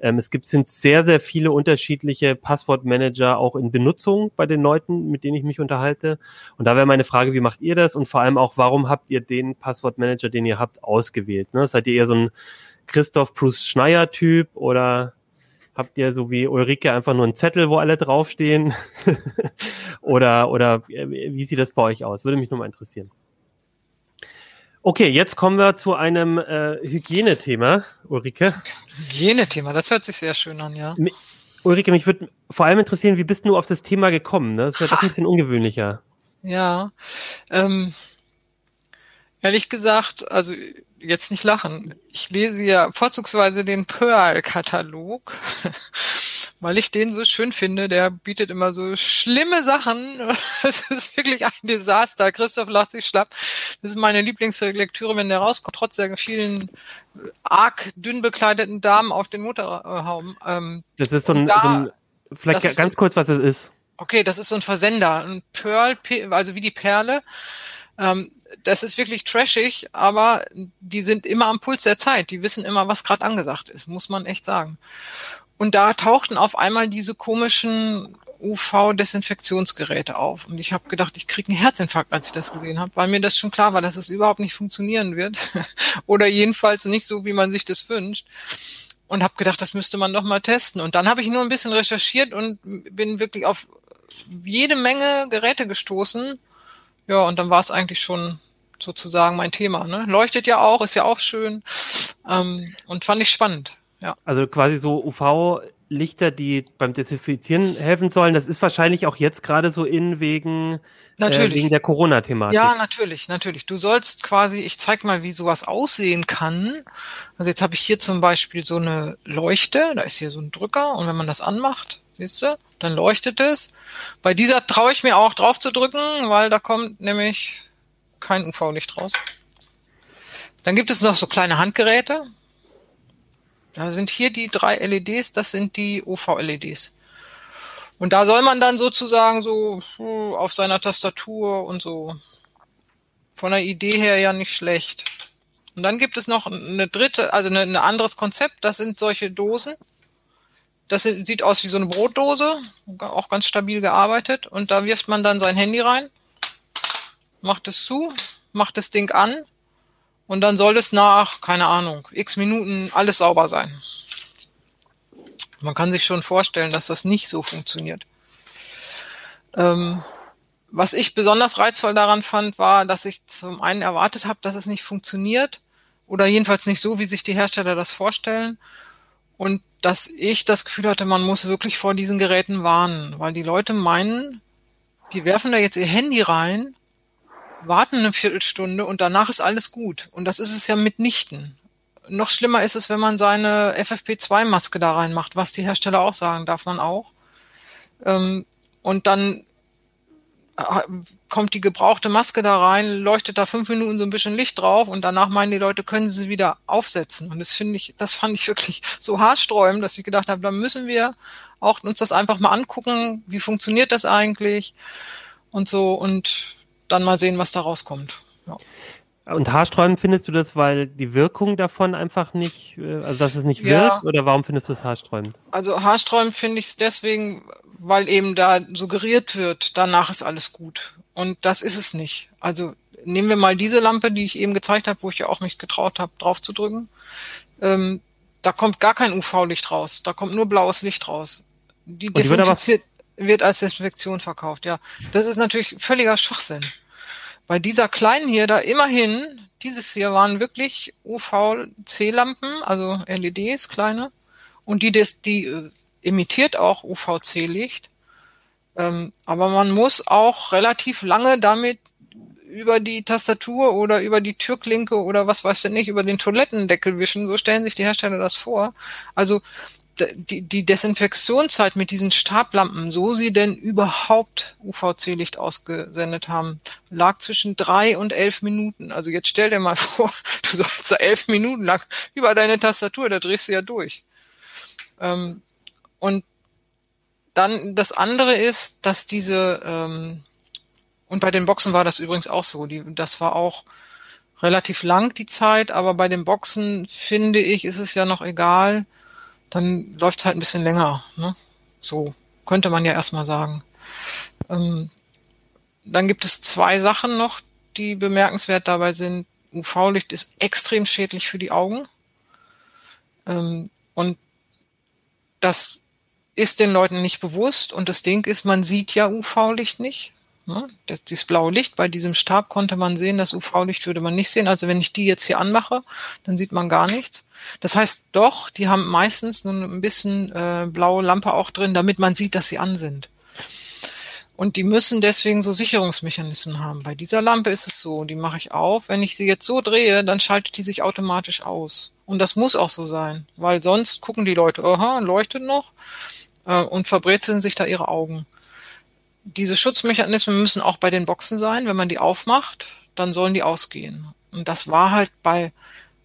Ähm, es gibt sind sehr, sehr viele unterschiedliche Passwortmanager auch in Benutzung bei den Leuten, mit denen ich mich unterhalte. Und da wäre meine Frage, wie macht ihr das? Und vor allem auch, warum habt ihr den Passwortmanager, den ihr habt, ausgewählt? Ne? Seid ihr eher so ein Christoph Bruce Schneier Typ oder habt ihr so wie Ulrike einfach nur einen Zettel, wo alle draufstehen? oder, oder äh, wie sieht das bei euch aus? Würde mich nur mal interessieren. Okay, jetzt kommen wir zu einem äh, Hygienethema, Ulrike. Hygienethema, das hört sich sehr schön an, ja. Ulrike, mich würde vor allem interessieren, wie bist du auf das Thema gekommen? Ne? Das ist ja doch ein bisschen ungewöhnlicher. Ja. Ähm, ehrlich gesagt, also jetzt nicht lachen. Ich lese ja vorzugsweise den Pearl-Katalog, weil ich den so schön finde. Der bietet immer so schlimme Sachen. Es ist wirklich ein Desaster. Christoph lacht sich schlapp. Das ist meine Lieblingslektüre, wenn der rauskommt, trotz der vielen arg dünn bekleideten Damen auf den Motorhauben. Ähm, Das ist so ein, da- so ein vielleicht ganz kurz, was es ist. Okay, das ist so ein Versender, ein Pearl, Pe- also wie die Perle. Ähm, das ist wirklich trashig, aber die sind immer am Puls der Zeit. Die wissen immer, was gerade angesagt ist, muss man echt sagen. Und da tauchten auf einmal diese komischen UV-Desinfektionsgeräte auf. Und ich habe gedacht, ich kriege einen Herzinfarkt, als ich das gesehen habe, weil mir das schon klar war, dass es überhaupt nicht funktionieren wird. Oder jedenfalls nicht so, wie man sich das wünscht und habe gedacht, das müsste man doch mal testen. Und dann habe ich nur ein bisschen recherchiert und bin wirklich auf jede Menge Geräte gestoßen. Ja, und dann war es eigentlich schon sozusagen mein Thema. Ne? Leuchtet ja auch, ist ja auch schön ähm, und fand ich spannend. Ja, Also quasi so UV Lichter, die beim Desinfizieren helfen sollen. Das ist wahrscheinlich auch jetzt gerade so in wegen, Natürlich. Äh, wegen der Corona-Thematik. Ja, natürlich, natürlich. Du sollst quasi, ich zeig mal, wie sowas aussehen kann. Also jetzt habe ich hier zum Beispiel so eine Leuchte, da ist hier so ein Drücker und wenn man das anmacht, siehst du, dann leuchtet es. Bei dieser traue ich mir auch drauf zu drücken, weil da kommt nämlich kein UV-Licht raus. Dann gibt es noch so kleine Handgeräte. Da sind hier die drei LEDs, das sind die UV-LEDs. Und da soll man dann sozusagen so hm, auf seiner Tastatur und so von der Idee her ja nicht schlecht. Und dann gibt es noch eine dritte, also ein anderes Konzept, das sind solche Dosen. Das sieht aus wie so eine Brotdose, auch ganz stabil gearbeitet. Und da wirft man dann sein Handy rein, macht es zu, macht das Ding an und dann soll es nach, keine Ahnung, x Minuten alles sauber sein. Man kann sich schon vorstellen, dass das nicht so funktioniert. Ähm, was ich besonders reizvoll daran fand, war, dass ich zum einen erwartet habe, dass es nicht funktioniert oder jedenfalls nicht so, wie sich die Hersteller das vorstellen. Und dass ich das Gefühl hatte, man muss wirklich vor diesen Geräten warnen, weil die Leute meinen, die werfen da jetzt ihr Handy rein warten eine Viertelstunde und danach ist alles gut. Und das ist es ja mitnichten. Noch schlimmer ist es, wenn man seine FFP2-Maske da reinmacht, was die Hersteller auch sagen, darf man auch. Ähm, und dann kommt die gebrauchte Maske da rein, leuchtet da fünf Minuten so ein bisschen Licht drauf und danach meinen die Leute, können sie wieder aufsetzen. Und das finde ich, das fand ich wirklich so haarsträubend, dass ich gedacht habe, da müssen wir auch uns das einfach mal angucken, wie funktioniert das eigentlich und so und dann mal sehen, was da rauskommt. Ja. Und haarsträubend findest du das, weil die Wirkung davon einfach nicht, äh, also dass es nicht ja. wirkt, oder warum findest du es haarsträubend? Also haarsträubend finde ich es deswegen, weil eben da suggeriert wird, danach ist alles gut. Und das ist es nicht. Also nehmen wir mal diese Lampe, die ich eben gezeigt habe, wo ich ja auch mich getraut habe, drauf zu drücken. Ähm, da kommt gar kein UV-Licht raus, da kommt nur blaues Licht raus. Die desinfiziert, wird als Desinfektion verkauft, ja. Das ist natürlich völliger Schwachsinn. Bei dieser kleinen hier, da immerhin, dieses hier waren wirklich UVC-Lampen, also LEDs, kleine. Und die, das, die imitiert auch UVC-Licht. Ähm, aber man muss auch relativ lange damit über die Tastatur oder über die Türklinke oder was weiß ich nicht, über den Toilettendeckel wischen. So stellen sich die Hersteller das vor. Also die, die Desinfektionszeit mit diesen Stablampen, so sie denn überhaupt UVC-Licht ausgesendet haben, lag zwischen drei und elf Minuten. Also jetzt stell dir mal vor, du sollst da elf Minuten lang über deine Tastatur, da drehst du ja durch. Ähm, und dann das andere ist, dass diese, ähm, und bei den Boxen war das übrigens auch so, die, das war auch relativ lang die Zeit, aber bei den Boxen finde ich, ist es ja noch egal, dann läuft es halt ein bisschen länger. Ne? So könnte man ja erstmal sagen. Ähm, dann gibt es zwei Sachen noch, die bemerkenswert dabei sind. UV-Licht ist extrem schädlich für die Augen. Ähm, und das ist den Leuten nicht bewusst. Und das Ding ist, man sieht ja UV-Licht nicht. Ne? Das, dieses blaue Licht, bei diesem Stab konnte man sehen, das UV-Licht würde man nicht sehen. Also wenn ich die jetzt hier anmache, dann sieht man gar nichts. Das heißt doch, die haben meistens nur ein bisschen äh, blaue Lampe auch drin, damit man sieht, dass sie an sind. Und die müssen deswegen so Sicherungsmechanismen haben. Bei dieser Lampe ist es so, die mache ich auf. Wenn ich sie jetzt so drehe, dann schaltet die sich automatisch aus. Und das muss auch so sein, weil sonst gucken die Leute, aha, leuchtet noch äh, und verbrezeln sich da ihre Augen diese Schutzmechanismen müssen auch bei den Boxen sein. Wenn man die aufmacht, dann sollen die ausgehen. Und das war halt bei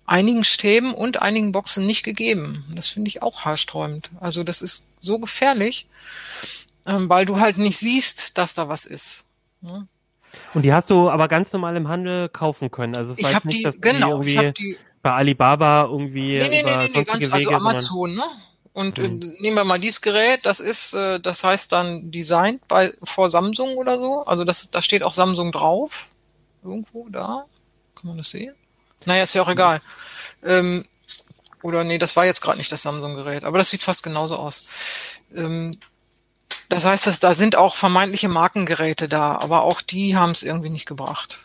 einigen Stäben und einigen Boxen nicht gegeben. Das finde ich auch haarsträubend. Also das ist so gefährlich, ähm, weil du halt nicht siehst, dass da was ist. Ne? Und die hast du aber ganz normal im Handel kaufen können. Also es ich habe die, genau, ich habe die bei Alibaba irgendwie nee, nee, über nee, nee, ganz, Wege, also Amazon, ne? Und mhm. nehmen wir mal dieses Gerät, das ist, äh, das heißt dann designed bei vor Samsung oder so. Also das, da steht auch Samsung drauf. Irgendwo da. Kann man das sehen? Naja, ist ja auch egal. Ähm, oder nee, das war jetzt gerade nicht das Samsung-Gerät, aber das sieht fast genauso aus. Ähm, das heißt, dass, da sind auch vermeintliche Markengeräte da, aber auch die haben es irgendwie nicht gebracht.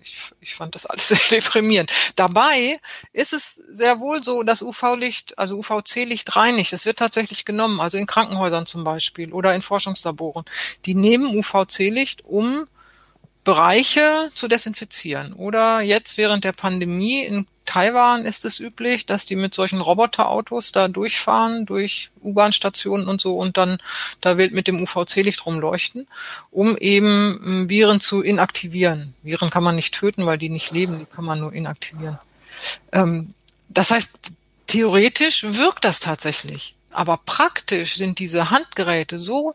Ich, ich fand das alles sehr deprimierend. Dabei ist es sehr wohl so, dass UV-Licht, also UVC-Licht reinigt. Es wird tatsächlich genommen, also in Krankenhäusern zum Beispiel oder in Forschungslaboren. Die nehmen UVC-Licht, um Bereiche zu desinfizieren. Oder jetzt während der Pandemie in Taiwan ist es üblich, dass die mit solchen Roboterautos da durchfahren, durch U-Bahn-Stationen und so und dann da wird mit dem UVC-Licht rumleuchten, um eben hm, Viren zu inaktivieren. Viren kann man nicht töten, weil die nicht leben, die kann man nur inaktivieren. Ähm, das heißt, theoretisch wirkt das tatsächlich. Aber praktisch sind diese Handgeräte so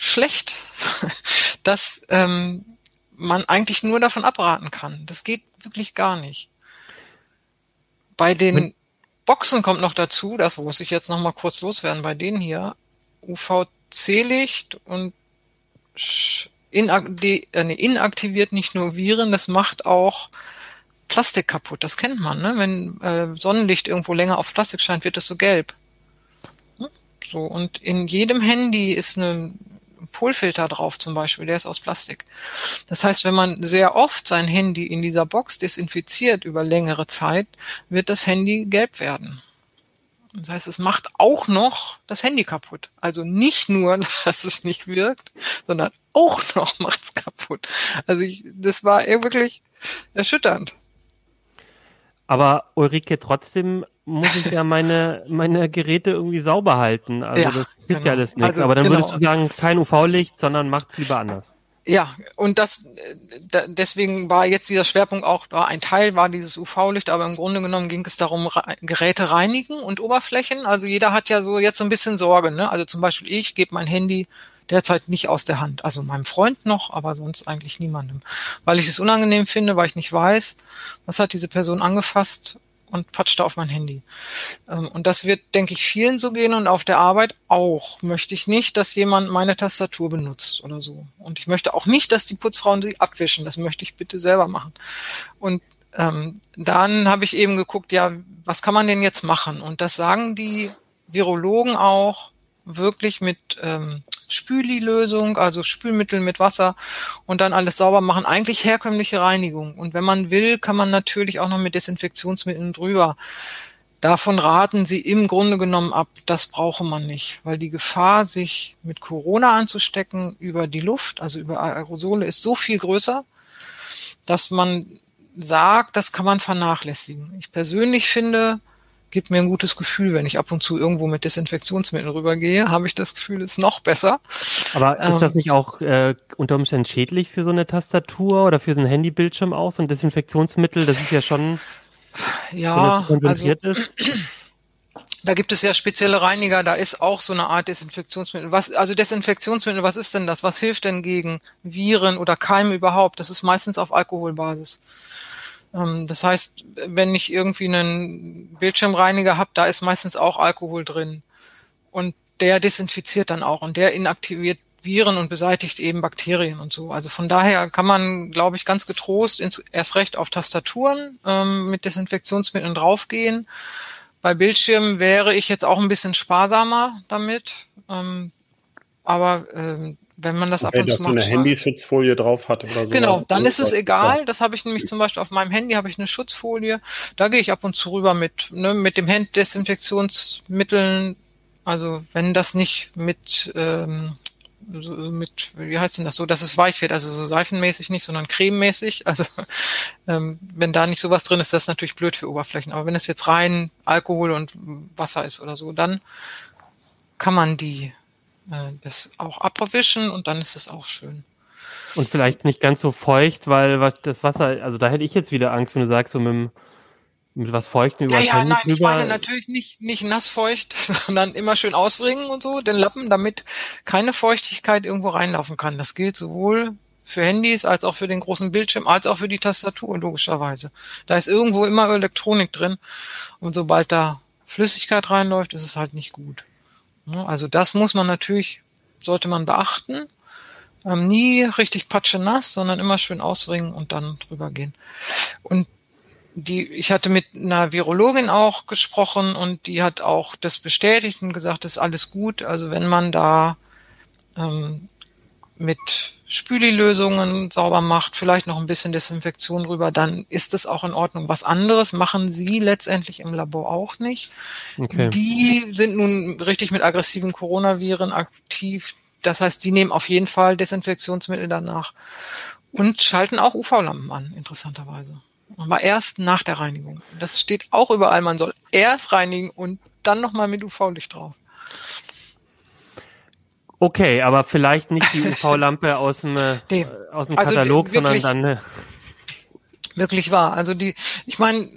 schlecht, dass ähm, man eigentlich nur davon abraten kann. Das geht wirklich gar nicht. Bei den Boxen kommt noch dazu, das muss ich jetzt noch mal kurz loswerden, bei denen hier UVC-Licht und äh, inaktiviert nicht nur Viren, das macht auch Plastik kaputt. Das kennt man, ne? Wenn äh, Sonnenlicht irgendwo länger auf Plastik scheint, wird es so gelb. Hm? So, und in jedem Handy ist eine Polfilter drauf zum Beispiel, der ist aus Plastik. Das heißt, wenn man sehr oft sein Handy in dieser Box desinfiziert über längere Zeit, wird das Handy gelb werden. Das heißt, es macht auch noch das Handy kaputt. Also nicht nur, dass es nicht wirkt, sondern auch noch macht es kaputt. Also ich, das war wirklich erschütternd. Aber Ulrike, trotzdem muss ich ja meine, meine Geräte irgendwie sauber halten. Also ja, das hilft genau. ja alles nichts. Also, Aber dann genau. würdest du sagen, kein UV-Licht, sondern macht's lieber anders. Ja, und das deswegen war jetzt dieser Schwerpunkt auch da. Ein Teil war dieses UV-Licht, aber im Grunde genommen ging es darum, Geräte reinigen und Oberflächen. Also jeder hat ja so jetzt so ein bisschen Sorge. Ne? Also zum Beispiel ich gebe mein Handy derzeit nicht aus der Hand. Also meinem Freund noch, aber sonst eigentlich niemandem. Weil ich es unangenehm finde, weil ich nicht weiß, was hat diese Person angefasst und patscht auf mein Handy. Ähm, und das wird, denke ich, vielen so gehen und auf der Arbeit auch. Möchte ich nicht, dass jemand meine Tastatur benutzt oder so. Und ich möchte auch nicht, dass die Putzfrauen sie abwischen. Das möchte ich bitte selber machen. Und ähm, dann habe ich eben geguckt, ja, was kann man denn jetzt machen? Und das sagen die Virologen auch wirklich mit ähm, Spüli-Lösung, also Spülmittel mit Wasser und dann alles sauber machen. Eigentlich herkömmliche Reinigung. Und wenn man will, kann man natürlich auch noch mit Desinfektionsmitteln drüber. Davon raten sie im Grunde genommen ab. Das brauche man nicht, weil die Gefahr, sich mit Corona anzustecken über die Luft, also über Aerosole, ist so viel größer, dass man sagt, das kann man vernachlässigen. Ich persönlich finde, gibt mir ein gutes Gefühl, wenn ich ab und zu irgendwo mit Desinfektionsmitteln rübergehe, habe ich das Gefühl, ist noch besser. Aber ist das ähm, nicht auch äh, unter Umständen schädlich für so eine Tastatur oder für so ein Handybildschirm auch, so ein Desinfektionsmittel? Das ist ja schon, ja, wenn das konzentriert also, ist. Da gibt es ja spezielle Reiniger, da ist auch so eine Art Desinfektionsmittel. Was, also Desinfektionsmittel, was ist denn das? Was hilft denn gegen Viren oder Keime überhaupt? Das ist meistens auf Alkoholbasis. Ähm, das heißt, wenn ich irgendwie einen Bildschirmreiniger habe, da ist meistens auch Alkohol drin. Und der desinfiziert dann auch und der inaktiviert Viren und beseitigt eben Bakterien und so. Also von daher kann man, glaube ich, ganz getrost ins, erst recht auf Tastaturen ähm, mit Desinfektionsmitteln draufgehen. Bei Bildschirmen wäre ich jetzt auch ein bisschen sparsamer damit. Ähm, aber ähm, wenn man das ab und, zu macht. Wenn das so eine Handyschutzfolie drauf hat oder so. Genau, dann ist es egal. Das habe ich nämlich zum Beispiel auf meinem Handy habe ich eine Schutzfolie. Da gehe ich ab und zu rüber mit, ne, mit dem Handdesinfektionsmitteln. Also wenn das nicht mit ähm, so, mit, wie heißt denn das so, dass es weich wird, also so seifenmäßig nicht, sondern crememäßig. Also ähm, wenn da nicht sowas drin ist, das ist natürlich blöd für Oberflächen. Aber wenn es jetzt rein Alkohol und Wasser ist oder so, dann kann man die äh, das auch abwischen und dann ist es auch schön. Und vielleicht nicht ganz so feucht, weil das Wasser, also da hätte ich jetzt wieder Angst, wenn du sagst, so mit, dem, mit was Feuchtem über ja, ja, nein, ich meine natürlich nicht, nicht nassfeucht, sondern immer schön ausbringen und so, den Lappen, damit keine Feuchtigkeit irgendwo reinlaufen kann. Das gilt sowohl für Handys als auch für den großen Bildschirm, als auch für die Tastatur, logischerweise. Da ist irgendwo immer Elektronik drin und sobald da Flüssigkeit reinläuft, ist es halt nicht gut. Ne? Also das muss man natürlich, sollte man beachten. Ähm, nie richtig patschenass, sondern immer schön ausringen und dann drüber gehen. Und die, ich hatte mit einer Virologin auch gesprochen und die hat auch das bestätigt und gesagt, das ist alles gut. Also wenn man da ähm, mit Spülilösungen sauber macht, vielleicht noch ein bisschen Desinfektion drüber, dann ist es auch in Ordnung. Was anderes machen sie letztendlich im Labor auch nicht. Okay. Die sind nun richtig mit aggressiven Coronaviren aktiv. Das heißt, die nehmen auf jeden Fall Desinfektionsmittel danach und schalten auch UV-Lampen an, interessanterweise. Aber erst nach der Reinigung. Das steht auch überall. Man soll erst reinigen und dann nochmal mit UV-Licht drauf. Okay, aber vielleicht nicht die UV-Lampe aus dem, äh, Nee. aus dem Also Katalog, sondern wirklich- dann. Äh, Wirklich wahr. Also die, ich meine,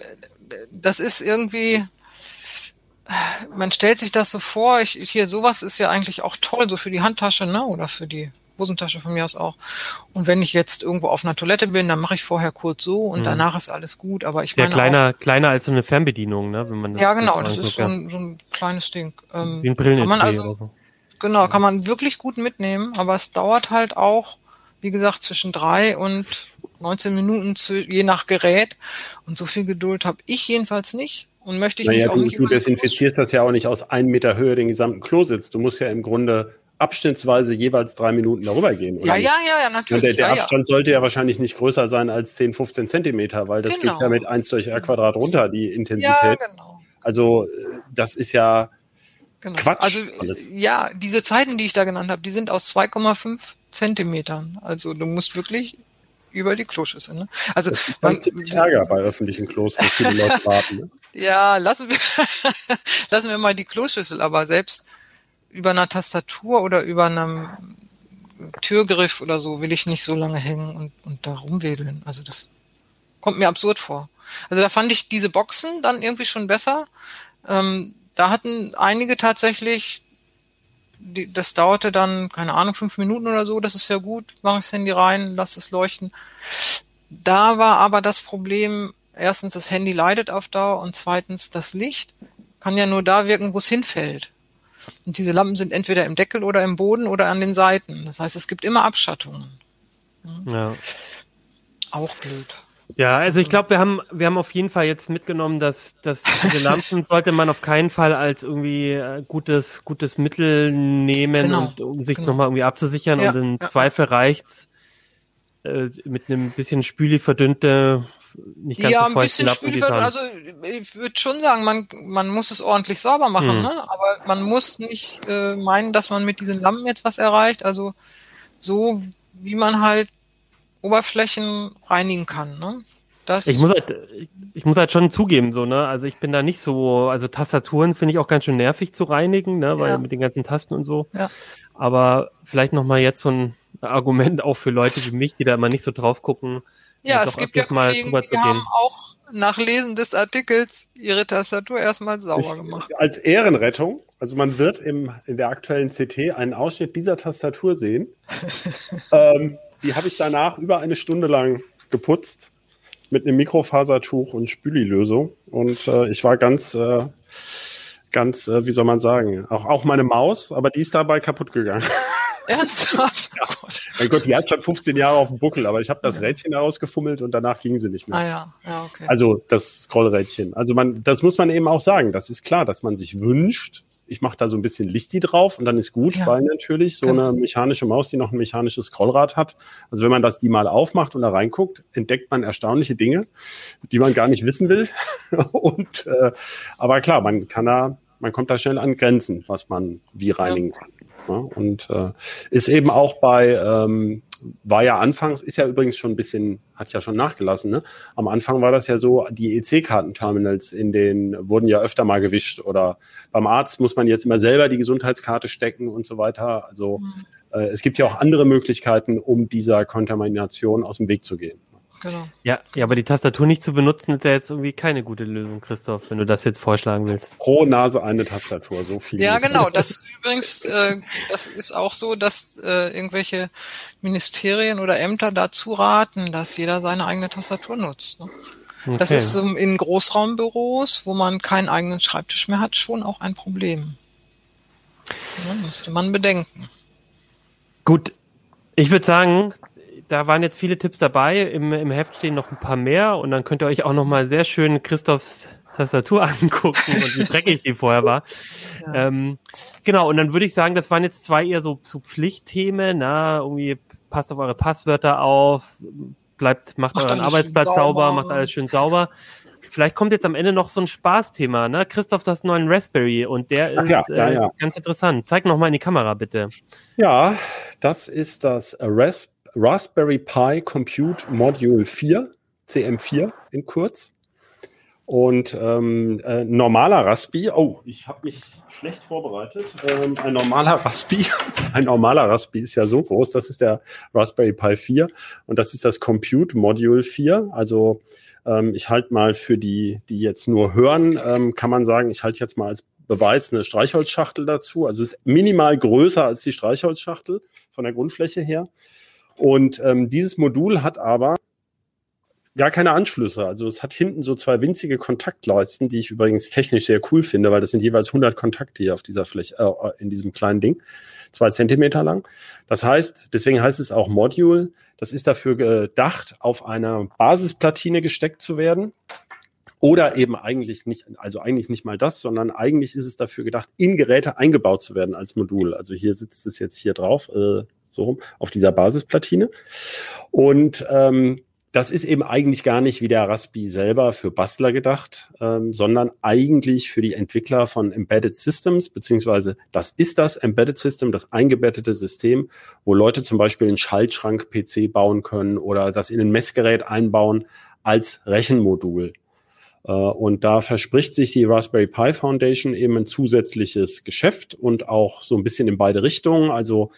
das ist irgendwie, man stellt sich das so vor, ich, hier, sowas ist ja eigentlich auch toll, so für die Handtasche, ne, oder für die Hosentasche von mir aus auch. Und wenn ich jetzt irgendwo auf einer Toilette bin, dann mache ich vorher kurz so und Mhm. danach ist alles gut. Aber ich sehr meine kleiner, kleiner als so eine Fernbedienung, ne? Wenn man auch, ja genau, das ist so ein, so ein kleines Ding. Ähm, Wie ein kann man Brillen also, so. Genau, kann man wirklich gut mitnehmen, aber es dauert halt auch, wie gesagt, zwischen drei und 19 Minuten zu, je nach Gerät. Und so viel Geduld habe ich jedenfalls nicht und möchte ich Naja, mich auch du, nicht du desinfizierst das ja auch nicht aus einem Meter Höhe den gesamten Klositz. Du musst ja im Grunde abschnittsweise jeweils drei Minuten darüber gehen. Ja, oder ja, nicht? ja, ja, Und der, natürlich. der ja, ja. Abstand sollte ja wahrscheinlich nicht größer sein als 10, 15 Zentimeter, weil das Genau. geht ja mit 1 durch R Quadrat runter, die Ja, Intensität. genau. Also äh, das ist ja, genau. Quatsch, Also alles. ja, diese Zeiten, die ich da genannt habe, die sind aus 2,5 Zentimetern. Also du musst wirklich über die Kloschüssel. Ne? Also man ziemlich Ärger bei öffentlichen Klos, wo viele Leute warten. Ne? Ja, lassen wir, lassen wir mal die Kloschüssel, aber selbst über einer Tastatur oder über einem Türgriff oder so will ich nicht so lange hängen und, und da rumwedeln. Also das kommt mir absurd vor. Also da fand ich diese Boxen dann irgendwie schon besser. Ähm, da hatten einige tatsächlich, die, das dauerte dann, keine Ahnung, fünf Minuten oder so, das ist ja gut, mache ich das Handy rein, lass es leuchten. Da war aber das Problem, erstens, das Handy leidet auf Dauer und zweitens, das Licht kann ja nur da wirken, wo es hinfällt. Und diese Lampen sind entweder im Deckel oder im Boden oder an den Seiten. Das heißt, es gibt immer Abschattungen. Ja. Auch blöd. Ja, also ich glaube, wir haben, wir haben auf jeden Fall jetzt mitgenommen, dass, dass diese Lampen sollte man auf keinen Fall als irgendwie äh, gutes, gutes Mittel nehmen, Genau, und, um sich genau. nochmal irgendwie abzusichern. Ja, und im ja. Zweifel reicht's äh, mit einem bisschen Spüli verdünnte, nicht ganz ja, so ein bisschen Spülwert, sagen. also ich würde schon sagen, man, man muss es ordentlich sauber machen, Hm. ne? aber man muss nicht äh, meinen, dass man mit diesen Lampen jetzt was erreicht. Also so, wie man halt Oberflächen reinigen kann. Ne? Das, Ich muss halt, ich muss halt schon zugeben, so, ne? Also ich bin da nicht so, also Tastaturen finde ich auch ganz schön nervig zu reinigen, ne? Weil Ja. mit den ganzen Tasten und so. Ja. Aber vielleicht nochmal jetzt so ein Argument auch für Leute wie mich, die da immer nicht so drauf gucken. ja, doch es gibt ja mal Kollegen, die gehen. haben auch nach Lesen des Artikels ihre Tastatur erstmal sauber Ich, gemacht. als Ehrenrettung, also man wird im, in der aktuellen CT einen Ausschnitt dieser Tastatur sehen. ähm, die habe ich danach über eine Stunde lang geputzt mit einem Mikrofasertuch und Spülilösung. Und äh, ich war ganz, äh, ganz, äh, wie soll man sagen, auch, auch meine Maus, aber die ist dabei kaputt gegangen. Ernsthaft? Gott. mein Gott, die hat schon 15 Jahre auf dem Buckel, aber ich habe das Rädchen herausgefummelt und danach ging sie nicht mehr. Ah ja, ja, okay. Also das Scrollrädchen. Also man, das muss man eben auch sagen. Das ist klar, dass man sich wünscht. Ich mache da so ein bisschen Lichti drauf und dann ist gut, Ja. weil natürlich so Genau. eine mechanische Maus, die noch ein mechanisches Scrollrad hat. Also wenn man das die mal aufmacht und da reinguckt, entdeckt man erstaunliche Dinge, die man gar nicht wissen will. und äh, aber klar, man kann da, man kommt da schnell an Grenzen, was man wie reinigen kann. Ja, und äh, ist eben auch bei, ähm, war ja anfangs, ist ja übrigens schon ein bisschen, hat ja schon nachgelassen, ne? Am Anfang war das ja so, die EC-Kartenterminals in den wurden ja öfter mal gewischt oder beim Arzt muss man jetzt immer selber die Gesundheitskarte stecken und so weiter. Also Mhm. äh, es gibt ja auch andere Möglichkeiten, um dieser Kontamination aus dem Weg zu gehen. Genau. Ja, ja, aber die Tastatur nicht zu benutzen, ist ja jetzt irgendwie keine gute Lösung, Christoph, wenn du das jetzt vorschlagen willst. Pro Nase eine Tastatur, so viel. Ja, genau. Das übrigens, äh, das ist auch so, dass äh, irgendwelche Ministerien oder Ämter dazu raten, dass jeder seine eigene Tastatur nutzt. Ne? Okay. Das ist ähm, in Großraumbüros, wo man keinen eigenen Schreibtisch mehr hat, schon auch ein Problem. Ja, müsste man bedenken. Gut, ich würde sagen, da waren jetzt viele Tipps dabei. Im, Im Heft stehen noch ein paar mehr und dann könnt ihr euch auch noch mal sehr schön Christophs Tastatur angucken und wie dreckig die vorher war. Ja. Ähm, genau, und dann würde ich sagen, das waren jetzt zwei eher so, so Pflichtthemen, na, irgendwie passt auf eure Passwörter auf, bleibt, macht, macht euren Arbeitsplatz sauber, macht alles schön sauber. Vielleicht kommt jetzt am Ende noch so ein Spaßthema, ne? Christoph, das neuen Raspberry und der ist ja, ja, äh, ja. ganz interessant. Zeig noch mal in die Kamera bitte. Ja, das ist das Ras Raspberry Pi Compute Module 4, CM4 in kurz. Und ähm, äh, normaler Raspi, oh, ich habe mich schlecht vorbereitet. Ähm, ein normaler Raspi, ein normaler Raspi ist ja so groß, das ist der Raspberry Pi 4 und das ist das Compute Module 4. Also ähm, ich halte mal für die, die jetzt nur hören, ähm, kann man sagen, ich halte jetzt mal als Beweis eine Streichholzschachtel dazu. Also es ist minimal größer als die Streichholzschachtel von der Grundfläche her. Und ähm, dieses Modul hat aber gar keine Anschlüsse. Also es hat hinten so zwei winzige Kontaktleisten, die ich übrigens technisch sehr cool finde, weil das sind jeweils 100 Kontakte hier auf dieser Fläche, äh, in diesem kleinen Ding, zwei Zentimeter lang. Das heißt, deswegen heißt es auch Module. Das ist dafür gedacht, auf einer Basisplatine gesteckt zu werden. Oder eben eigentlich nicht, also eigentlich nicht mal das, sondern eigentlich ist es dafür gedacht, in Geräte eingebaut zu werden als Modul. Also hier sitzt es jetzt hier drauf, äh, so rum, auf dieser Basisplatine. Und ähm, das ist eben eigentlich gar nicht wie der Raspi selber für Bastler gedacht, ähm, sondern eigentlich für die Entwickler von Embedded Systems, beziehungsweise das ist das Embedded System, das eingebettete System, wo Leute zum Beispiel einen Schaltschrank-PC bauen können oder das in ein Messgerät einbauen als Rechenmodul. Äh, und da verspricht sich die Raspberry Pi Foundation eben ein zusätzliches Geschäft und auch so ein bisschen in beide Richtungen. Also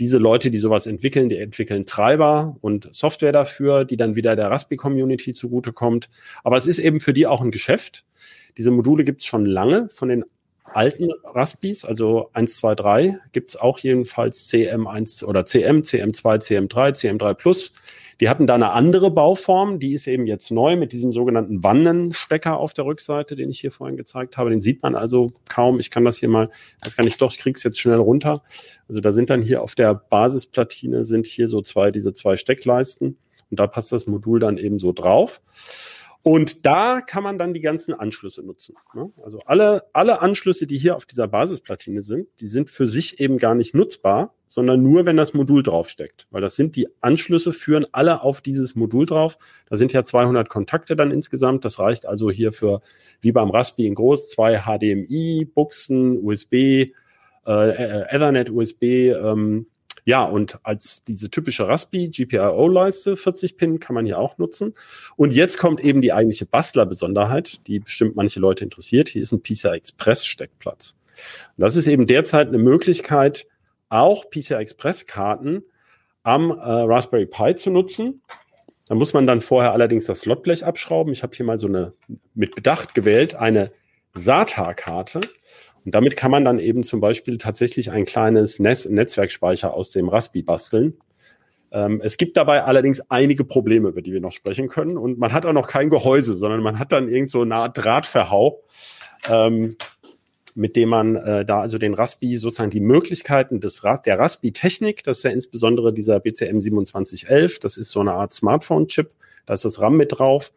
diese Leute, die sowas entwickeln, die entwickeln Treiber und Software dafür, die dann wieder der Raspi-Community zugutekommt. Aber es ist eben für die auch ein Geschäft. Diese Module gibt es schon lange von den alten Raspis, also 1, 2, 3, gibt es auch jedenfalls CM1 oder CM, CM2, CM3, CM3 Plus. Die hatten da eine andere Bauform, die ist eben jetzt neu mit diesem sogenannten Wannenstecker auf der Rückseite, den ich hier vorhin gezeigt habe. Den sieht man also kaum. Ich kann das hier mal, das kann ich doch, ich krieg's jetzt schnell runter. Also da sind dann hier auf der Basisplatine sind hier so zwei, diese zwei Steckleisten und da passt das Modul dann eben so drauf. Und da kann man dann die ganzen Anschlüsse nutzen. Ne? Also alle, alle Anschlüsse, die hier auf dieser Basisplatine sind, die sind für sich eben gar nicht nutzbar, sondern nur, wenn das Modul draufsteckt. Weil das sind die Anschlüsse, führen alle auf dieses Modul drauf. Da sind ja 200 Kontakte dann insgesamt. Das reicht also hier für, wie beim Raspi in groß, zwei HDMI, Buchsen, USB, äh, Ethernet, USB, ähm, ja, und als diese typische Raspi GPIO-Leiste, 40 Pin, kann man hier auch nutzen. Und jetzt kommt eben die eigentliche Bastler-Besonderheit, die bestimmt manche Leute interessiert. Hier ist ein PCI Express Steckplatz. Und das ist eben derzeit eine Möglichkeit, auch PCI Express Karten am äh, Raspberry Pi zu nutzen. Da muss man dann vorher allerdings das Slotblech abschrauben. Ich habe hier mal so eine mit Bedacht gewählt, eine SATA-Karte. Und damit kann man dann eben zum Beispiel tatsächlich ein kleines NES Netzwerkspeicher aus dem Raspi basteln. Ähm, es gibt dabei allerdings einige Probleme, über die wir noch sprechen können. Und man hat auch noch kein Gehäuse, sondern man hat dann irgend so eine Art Drahtverhau, ähm, mit dem man äh, da also den Raspi sozusagen die Möglichkeiten des der Raspi-Technik, das ist ja insbesondere dieser BCM 2711, das ist so eine Art Smartphone-Chip, da ist das RAM mit drauf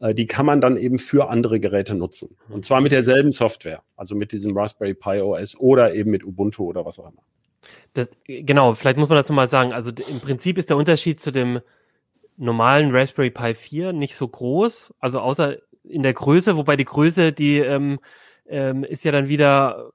äh, die kann man dann eben für andere Geräte nutzen. Und zwar mit derselben Software, also mit diesem Raspberry Pi OS oder eben mit Ubuntu oder was auch immer. Das, genau, vielleicht muss man das nochmal sagen. Also im Prinzip ist der Unterschied zu dem normalen Raspberry Pi 4 nicht so groß, also außer in der Größe, wobei die Größe, die ähm, ähm, ist ja dann wieder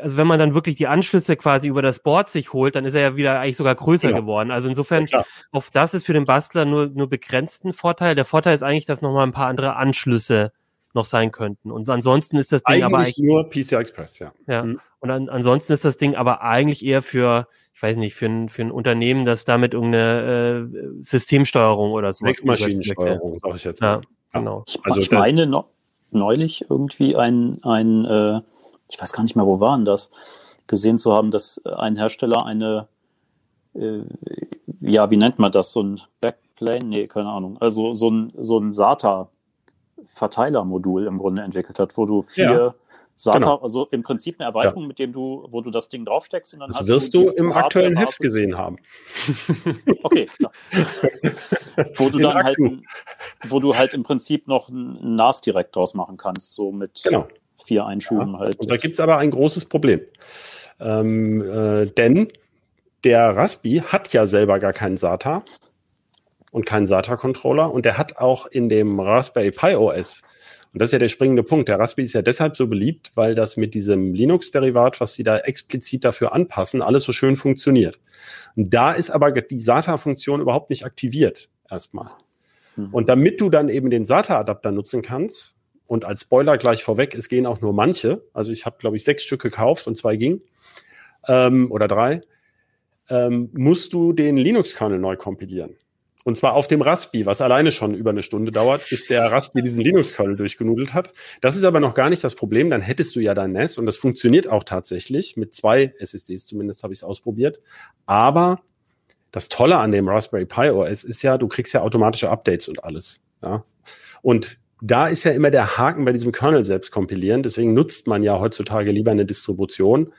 also wenn man dann wirklich die Anschlüsse quasi über das Board sich holt, dann ist er ja wieder eigentlich sogar größer genau. geworden. Also insofern, ja, auf das ist für den Bastler nur, nur begrenzten Vorteil. Der Vorteil ist eigentlich, dass nochmal ein paar andere Anschlüsse noch sein könnten. Und ansonsten ist das Ding eigentlich aber eigentlich nur PCI Express, ja. Ja. Mhm. Und an, ansonsten ist das Ding aber eigentlich eher für, ich weiß nicht, für ein, für ein Unternehmen, das damit irgendeine äh, Systemsteuerung oder so. Maschinensteuerung, sag ich jetzt mal. Ja, genau. Also ich meine no, neulich irgendwie ein, ein äh, ich weiß gar nicht mehr, wo waren das, gesehen zu haben, dass ein Hersteller eine, äh, ja, wie nennt man das, so ein Backplane? Nee, keine Ahnung. Also so ein, so ein SATA-Verteilermodul im Grunde entwickelt hat, wo du vier ja. SATA, genau. also im Prinzip eine Erweiterung, ja. mit dem du, wo du das Ding draufsteckst und dann das hast wirst du, du im aktuellen Heft gesehen haben. okay, wo du dann halt wo du halt im Prinzip noch ein NAS direkt draus machen kannst, so mit genau. vier Einschüben ja. halt. Und da gibt's aber ein großes Problem. Ähm, äh, denn der Raspi hat ja selber gar keinen SATA und keinen SATA-Controller und der hat auch in dem Raspberry Pi OS und das ist ja der springende Punkt. Der Raspi ist ja deshalb so beliebt, weil das mit diesem Linux-Derivat, was sie da explizit dafür anpassen, alles so schön funktioniert. Und da ist aber die SATA-Funktion überhaupt nicht aktiviert, erstmal. Mhm. Und damit du dann eben den SATA-Adapter nutzen kannst, und als Spoiler gleich vorweg, es gehen auch nur manche, also ich habe, glaube ich, sechs Stück gekauft und zwei ging, ähm, oder drei, ähm, musst du den Linux-Kernel neu kompilieren. Und zwar auf dem Raspi, was alleine schon über eine Stunde dauert, bis der Raspi diesen Linux-Kernel durchgenudelt hat. Das ist aber noch gar nicht das Problem. Dann hättest du ja dein NAS und das funktioniert auch tatsächlich. Mit zwei SSDs zumindest habe ich es ausprobiert. Aber das Tolle an dem Raspberry Pi OS ist ja, du kriegst ja automatische Updates und alles. Ja? Und da ist ja immer der Haken bei diesem Kernel selbst kompilieren. Deswegen nutzt man ja heutzutage lieber eine Distribution,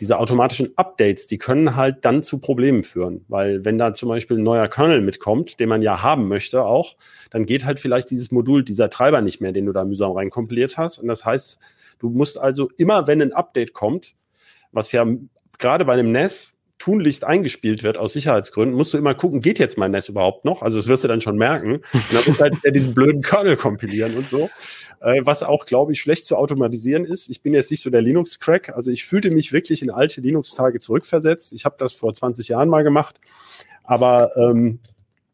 diese automatischen Updates, die können halt dann zu Problemen führen, weil wenn da zum Beispiel ein neuer Kernel mitkommt, den man ja haben möchte auch, dann geht halt vielleicht dieses Modul, dieser Treiber nicht mehr, den du da mühsam reinkompiliert hast. Und das heißt, du musst also immer, wenn ein Update kommt, was ja gerade bei einem NES tunlichst eingespielt wird aus Sicherheitsgründen, musst du immer gucken, geht jetzt mein NES überhaupt noch? Also das wirst du dann schon merken. Und dann musst du halt diesen blöden Kernel kompilieren und so äh, was auch, glaube ich, schlecht zu automatisieren ist. Ich bin jetzt nicht so der Linux-Crack, also ich fühlte mich wirklich in alte Linux-Tage zurückversetzt. Ich habe das vor 20 Jahren mal gemacht, aber ähm,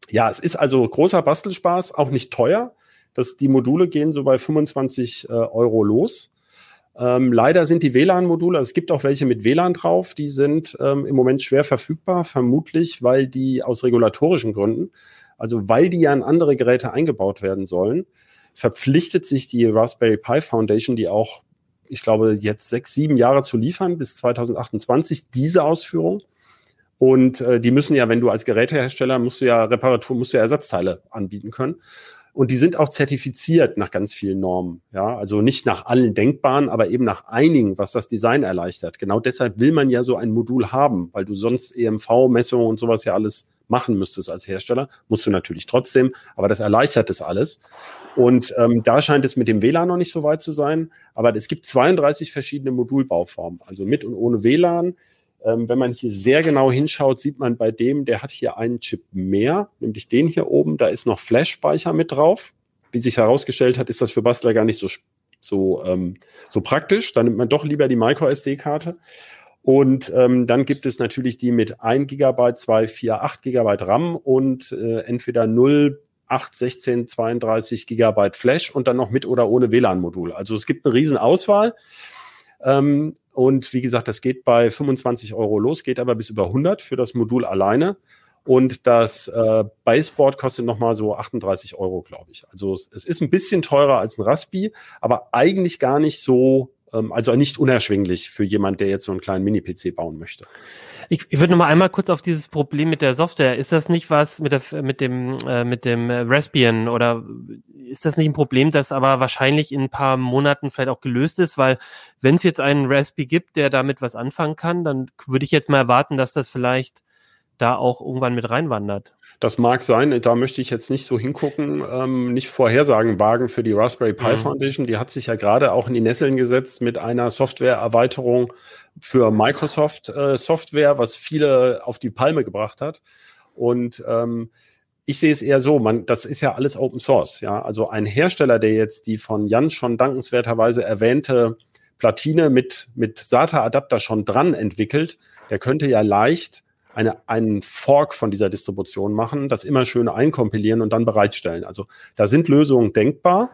ja, es ist also großer Bastelspaß, auch nicht teuer. Das, die Module gehen so bei 25 äh, Euro los. Ähm, leider sind die WLAN-Module, also es gibt auch welche mit WLAN drauf, die sind ähm, im Moment schwer verfügbar, vermutlich, weil die aus regulatorischen Gründen, also weil die ja in andere Geräte eingebaut werden sollen, verpflichtet sich die Raspberry Pi Foundation, die auch, ich glaube, jetzt sechs, sieben Jahre zu liefern, bis 2028, diese Ausführung. Und äh, die müssen ja, wenn du als Gerätehersteller musst du ja Reparatur, musst du ja Ersatzteile anbieten können. Und die sind auch zertifiziert nach ganz vielen Normen. Ja, also nicht nach allen denkbaren, aber eben nach einigen, was das Design erleichtert. Genau deshalb will man ja so ein Modul haben, weil du sonst EMV-Messungen und sowas ja alles machen müsstest als Hersteller. Musst du natürlich trotzdem, aber das erleichtert das alles. Und ähm, da scheint es mit dem WLAN noch nicht so weit zu sein. Aber es gibt 32 verschiedene Modulbauformen, also mit und ohne WLAN. Ähm, wenn man hier sehr genau hinschaut, sieht man bei dem, der hat hier einen Chip mehr, nämlich den hier oben. Da ist noch Flash-Speicher mit drauf. Wie sich herausgestellt hat, ist das für Bastler gar nicht so, so, ähm, so praktisch. Da nimmt man doch lieber die Micro-SD-Karte. Und ähm, dann gibt es natürlich die mit 1 GB, 2, 4, 8 GB RAM und äh, entweder 0, 8, 16, 32 GB Flash und dann noch mit oder ohne WLAN-Modul. Also es gibt eine riesen Auswahl. Ähm, und wie gesagt, das geht bei 25 Euro los, geht aber bis über 100 für das Modul alleine. Und das äh, Baseboard kostet nochmal so 38 Euro, glaube ich. Also es ist ein bisschen teurer als ein Raspi, aber eigentlich gar nicht so ähm, also nicht unerschwinglich für jemand, der jetzt so einen kleinen Mini-PC bauen möchte. Ich, ich würde noch mal einmal kurz auf dieses Problem mit der Software. Ist das nicht was mit der mit dem äh, mit dem Raspbian oder ist das nicht ein Problem, das aber wahrscheinlich in ein paar Monaten vielleicht auch gelöst ist? Weil wenn es jetzt einen Raspberry gibt, der damit was anfangen kann, dann würde ich jetzt mal erwarten, dass das vielleicht da auch irgendwann mit reinwandert. Das mag sein, da möchte ich jetzt nicht so hingucken, ähm, nicht Vorhersagen wagen für die Raspberry Pi mhm. Foundation. Die hat sich ja gerade auch in die Nesseln gesetzt mit einer Softwareerweiterung für Microsoft äh, Software, was viele auf die Palme gebracht hat. Und ähm, ich sehe es eher so, man, das ist ja alles Open Source, ja. Also ein Hersteller, der jetzt die von Jan schon dankenswerterweise erwähnte Platine mit, mit SATA-Adapter schon dran entwickelt, der könnte ja leicht eine, einen Fork von dieser Distribution machen, das immer schön einkompilieren und dann bereitstellen. Also da sind Lösungen denkbar,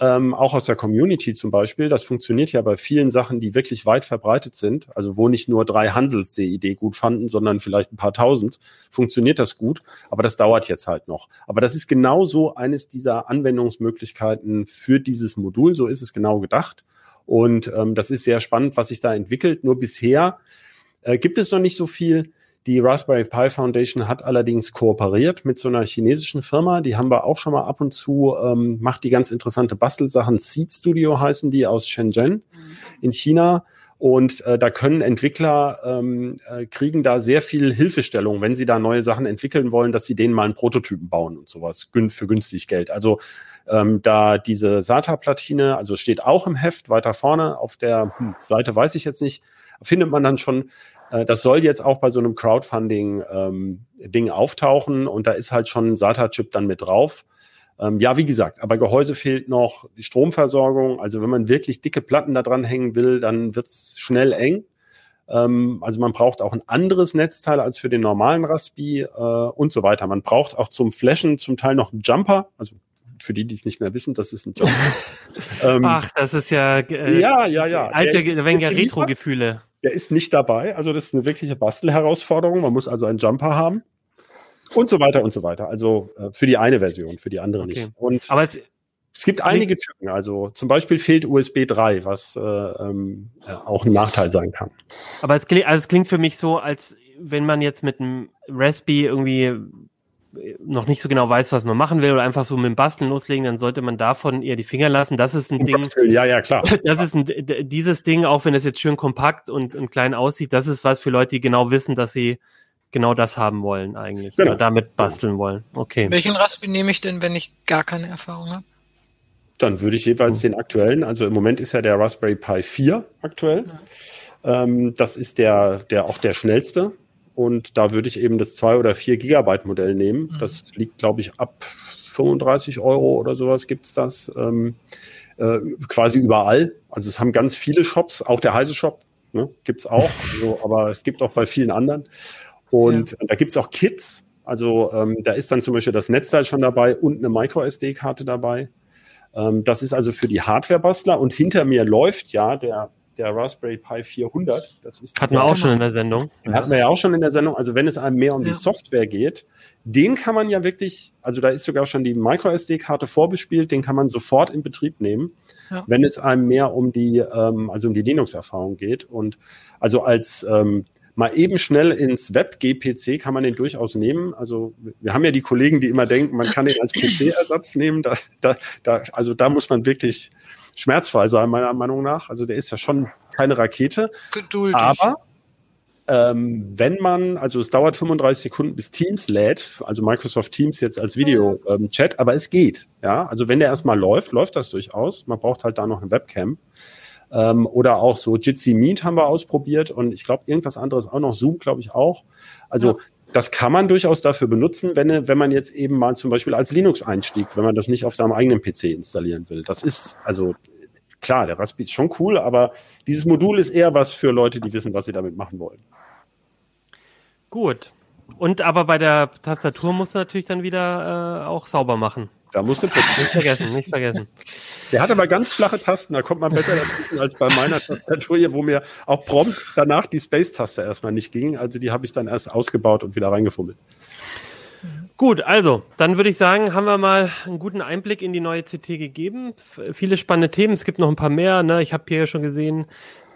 ähm, auch aus der Community zum Beispiel. Das funktioniert ja bei vielen Sachen, die wirklich weit verbreitet sind. Also wo nicht nur drei Hansels die Idee gut fanden, sondern vielleicht ein paar tausend, funktioniert das gut. Aber das dauert jetzt halt noch. Aber das ist genauso eines dieser Anwendungsmöglichkeiten für dieses Modul. So ist es genau gedacht. Und ähm, das ist sehr spannend, was sich da entwickelt. Nur bisher äh, gibt es noch nicht so viel. Die Raspberry Pi Foundation hat allerdings kooperiert mit so einer chinesischen Firma. Die haben wir auch schon mal ab und zu, ähm, macht die ganz interessante Bastelsachen. Seed Studio heißen die aus Shenzhen mhm. in China. Und äh, da können Entwickler ähm, äh, kriegen da sehr viel Hilfestellung, wenn sie da neue Sachen entwickeln wollen, dass sie denen mal einen Prototypen bauen und sowas für günstig Geld. Also ähm, da diese SATA-Platine, also steht auch im Heft weiter vorne auf der hm, Seite, weiß ich jetzt nicht, findet man dann schon. Äh, das soll jetzt auch bei so einem Crowdfunding-Ding ähm, auftauchen und da ist halt schon ein SATA-Chip dann mit drauf. Ähm, ja, wie gesagt, aber Gehäuse fehlt noch die Stromversorgung. Also wenn man wirklich dicke Platten da dran hängen will, dann wird's schnell eng. Ähm, also man braucht auch ein anderes Netzteil als für den normalen Raspi äh, und so weiter. Man braucht auch zum Flashen zum Teil noch einen Jumper, also für die, die es nicht mehr wissen, das ist ein Jumper. ähm, Ach, das ist ja äh, ja, ja, ja. Alte, wenn ja Retro-Gefühle. Der ist nicht dabei, also das ist eine wirkliche Bastelherausforderung. Man muss also einen Jumper haben. Und so weiter und so weiter. Also äh, für die eine Version, für die andere okay. nicht. Und Aber es, es gibt einige Tücken. Also zum Beispiel fehlt USB 3, was äh, ähm, auch ein Nachteil sein kann. Aber es klingt, also es klingt für mich so, als wenn man jetzt mit einem Raspi irgendwie noch nicht so genau weiß, was man machen will oder einfach so mit dem Basteln loslegen, dann sollte man davon eher die Finger lassen. Das ist ein Ding. Ja, ja, klar. Das ist ein, dieses Ding, auch wenn es jetzt schön kompakt und, und klein aussieht, das ist was für Leute, die genau wissen, dass sie genau das haben wollen eigentlich. Genau. Oder damit basteln wollen. Okay. Welchen Raspi nehme ich denn, wenn ich gar keine Erfahrung habe? Dann würde ich jeweils mhm. den aktuellen, also im Moment ist ja der Raspberry Pi 4 aktuell. Ja. Ähm, das ist der, der auch der schnellste. Und da würde ich eben das 2 oder 4 Gigabyte Modell nehmen. Mhm. Das liegt, glaube ich, ab 35 Euro oder sowas gibt's das. Ähm, äh, quasi überall. Also es haben ganz viele Shops, auch der Heise Shop ne, gibt's auch. Also, aber es gibt auch bei vielen anderen. Und ja. da gibt's auch Kits. Also ähm, da ist dann zum Beispiel das Netzteil schon dabei und eine MicroSD-Karte dabei. Ähm, das ist also für die Hardware-Bastler. Und hinter mir läuft ja der, der Raspberry Pi 400. Das ist hatten wir auch schon in der Sendung. Den hatten wir ja auch schon in der Sendung. Also wenn es einem mehr um ja. die Software geht, den kann man ja wirklich, also da ist sogar schon die MicroSD-Karte vorbespielt, den kann man sofort in Betrieb nehmen, ja. wenn es einem mehr um die, ähm, also um die Linux-Erfahrung geht. Und also als ähm, mal eben schnell ins Web-GPC kann man den durchaus nehmen. Also wir haben ja die Kollegen, die immer denken, man kann den als PC-Ersatz nehmen. Da, da, da, also da muss man wirklich schmerzfrei sein, meiner Meinung nach. Also der ist ja schon keine Rakete. Geduldig. Aber ähm, wenn man, also es dauert 35 Sekunden bis Teams lädt, also Microsoft Teams jetzt als Video-Chat, ähm, aber es geht. Ja, also wenn der erstmal läuft, läuft das durchaus. Man braucht halt da noch eine Webcam. Ähm, oder auch so Jitsi Meet haben wir ausprobiert und ich glaube irgendwas anderes auch noch, Zoom glaube ich auch. Also ja. Das kann man durchaus dafür benutzen, wenn, wenn man jetzt eben mal zum Beispiel als Linux-Einstieg, wenn man das nicht auf seinem eigenen PC installieren will. Das ist also klar, der Raspi ist schon cool, aber dieses Modul ist eher was für Leute, die wissen, was sie damit machen wollen. Gut. Und aber bei der Tastatur muss natürlich dann wieder äh, auch sauber machen. Da musst du putzen. Nicht vergessen, nicht vergessen. Der hat aber ganz flache Tasten, da kommt man besser dazwischen als bei meiner Tastatur hier, wo mir auch prompt danach die Space-Taste erstmal nicht ging. Also die habe ich dann erst ausgebaut und wieder reingefummelt. Gut, also, dann würde ich sagen, haben wir mal einen guten Einblick in die neue CT gegeben. Viele spannende Themen, es gibt noch ein paar mehr. Ne? Ich habe hier schon gesehen,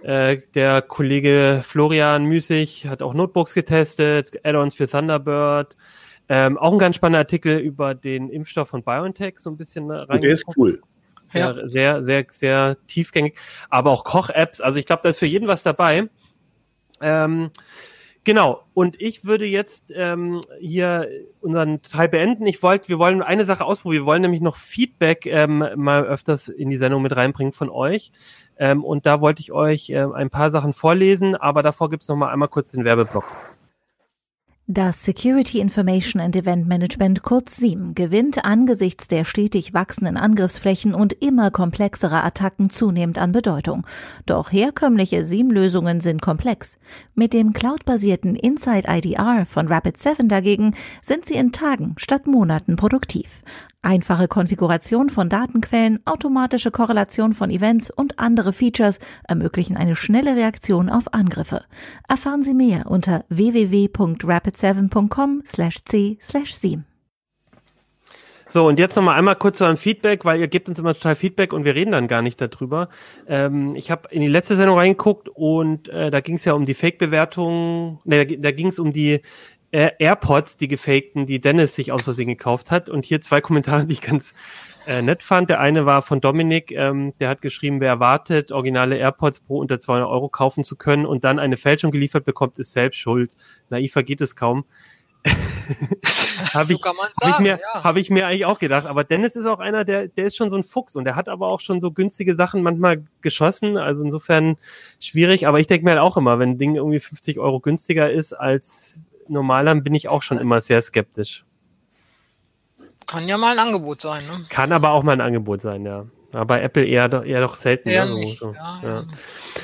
äh, der Kollege Florian Müßig hat auch Notebooks getestet, Add-ons für Thunderbird. Ähm, auch ein ganz spannender Artikel über den Impfstoff von BioNTech, so ein bisschen rein. Der ist cool. Ja. ja. Sehr, sehr, sehr tiefgängig. Aber auch Koch-Apps. Also ich glaube, da ist für jeden was dabei. Ähm, genau. Und ich würde jetzt ähm, hier unseren Teil beenden. Ich wollte, wir wollen eine Sache ausprobieren. Wir wollen nämlich noch Feedback ähm, mal öfters in die Sendung mit reinbringen von euch. Ähm, und da wollte ich euch äh, ein paar Sachen vorlesen, aber davor gibt's noch mal einmal kurz den Werbeblock. Das Security Information and Event Management kurz SIEM gewinnt angesichts der stetig wachsenden Angriffsflächen und immer komplexerer Attacken zunehmend an Bedeutung. Doch herkömmliche SIEM-Lösungen sind komplex. Mit dem cloudbasierten Inside IDR von Rapid7 dagegen sind sie in Tagen statt Monaten produktiv. Einfache Konfiguration von Datenquellen, automatische Korrelation von Events und andere Features ermöglichen eine schnelle Reaktion auf Angriffe. Erfahren Sie mehr unter www.rapid7.com/c/7. So, und jetzt nochmal einmal kurz zu einem Feedback, weil ihr gebt uns immer total Feedback und wir reden dann gar nicht darüber. Ähm, ich habe in die letzte Sendung reingeguckt und äh, da ging es ja um die Fake-Bewertung, ne, da, da ging es um die äh, AirPods, die gefakten, die Dennis sich aus Versehen gekauft hat. Und hier zwei Kommentare, die ich ganz äh, nett fand. Der eine war von Dominik, ähm, der hat geschrieben, wer erwartet, originale AirPods pro unter 200 Euro kaufen zu können und dann eine Fälschung geliefert bekommt, ist selbst schuld. Naiver geht es kaum. habe ich, hab ich, mir, ja. hab ich mir eigentlich auch gedacht. Aber Dennis ist auch einer, der, der ist schon so ein Fuchs und der hat aber auch schon so günstige Sachen manchmal geschossen. Also insofern schwierig. Aber ich denke mir halt auch immer, wenn ein Ding irgendwie 50 Euro günstiger ist als normaler, bin ich auch schon immer sehr skeptisch. Kann ja mal ein Angebot sein, ne? Kann aber auch mal ein Angebot sein, ja. Aber bei Apple eher doch, eher doch selten. Eher ne? nicht, so, ja, ja. ja.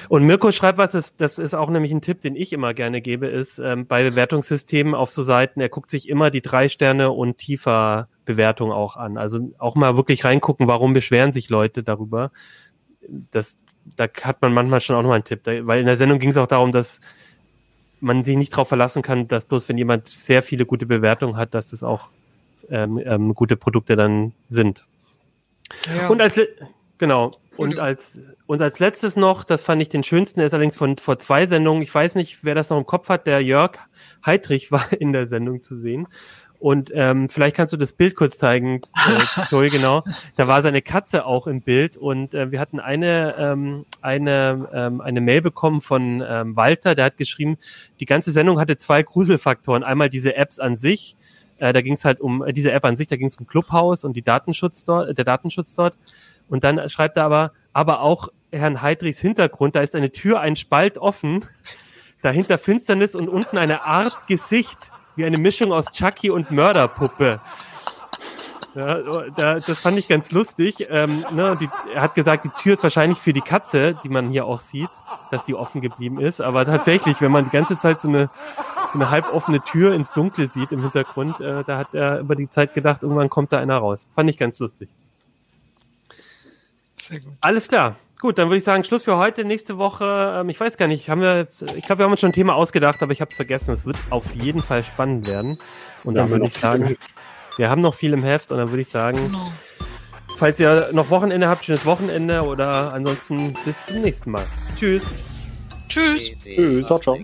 Und Mirko schreibt was, das, das ist auch nämlich ein Tipp, den ich immer gerne gebe, ist ähm, bei Bewertungssystemen auf so Seiten, er guckt sich immer die drei Sterne und tiefer Bewertung auch an. Also auch mal wirklich reingucken, warum beschweren sich Leute darüber. Das, da hat man manchmal schon auch noch einen Tipp. Da, weil in der Sendung ging es auch darum, dass man sich nicht darauf verlassen kann, dass bloß wenn jemand sehr viele gute Bewertungen hat, dass es auch ähm, ähm, gute Produkte dann sind. Ja. Und als genau und als und als letztes noch, das fand ich den schönsten, der ist allerdings von vor zwei Sendungen. Ich weiß nicht, wer das noch im Kopf hat. Der Jörg Heidrich war in der Sendung zu sehen. Und ähm, vielleicht kannst du das Bild kurz zeigen, äh, Joey, genau. Da war seine Katze auch im Bild und äh, wir hatten eine ähm, eine ähm, eine Mail bekommen von ähm, Walter, der hat geschrieben, die ganze Sendung hatte zwei Gruselfaktoren. Einmal diese Apps an sich, äh, da ging es halt um äh, diese App an sich, da ging es um Clubhouse und die Datenschutz dort, der Datenschutz dort. Und dann schreibt er aber, aber auch Herrn Heidrichs Hintergrund, da ist eine Tür, ein Spalt offen, dahinter Finsternis und unten eine Art Gesicht, wie eine Mischung aus Chucky und Mörderpuppe. Ja, da, das fand ich ganz lustig. Ähm, ne, die, er hat gesagt, die Tür ist wahrscheinlich für die Katze, die man hier auch sieht, dass die offen geblieben ist. Aber tatsächlich, wenn man die ganze Zeit so eine, so eine halboffene Tür ins Dunkle sieht im Hintergrund, äh, da hat er über die Zeit gedacht, irgendwann kommt da einer raus. Fand ich ganz lustig. Sehr gut. Alles klar. Gut, dann würde ich sagen, Schluss für heute. Nächste Woche, ähm, ich weiß gar nicht, haben wir, ich glaube, wir haben uns schon ein Thema ausgedacht, aber ich habe es vergessen. Es wird auf jeden Fall spannend werden. Und Ja, dann würde ich sagen, viel. Wir haben noch viel im Heft und dann würde ich sagen, Genau. falls ihr noch Wochenende habt, schönes Wochenende oder ansonsten bis zum nächsten Mal. Tschüss. Tschüss. Tschüss. Ciao, ciao.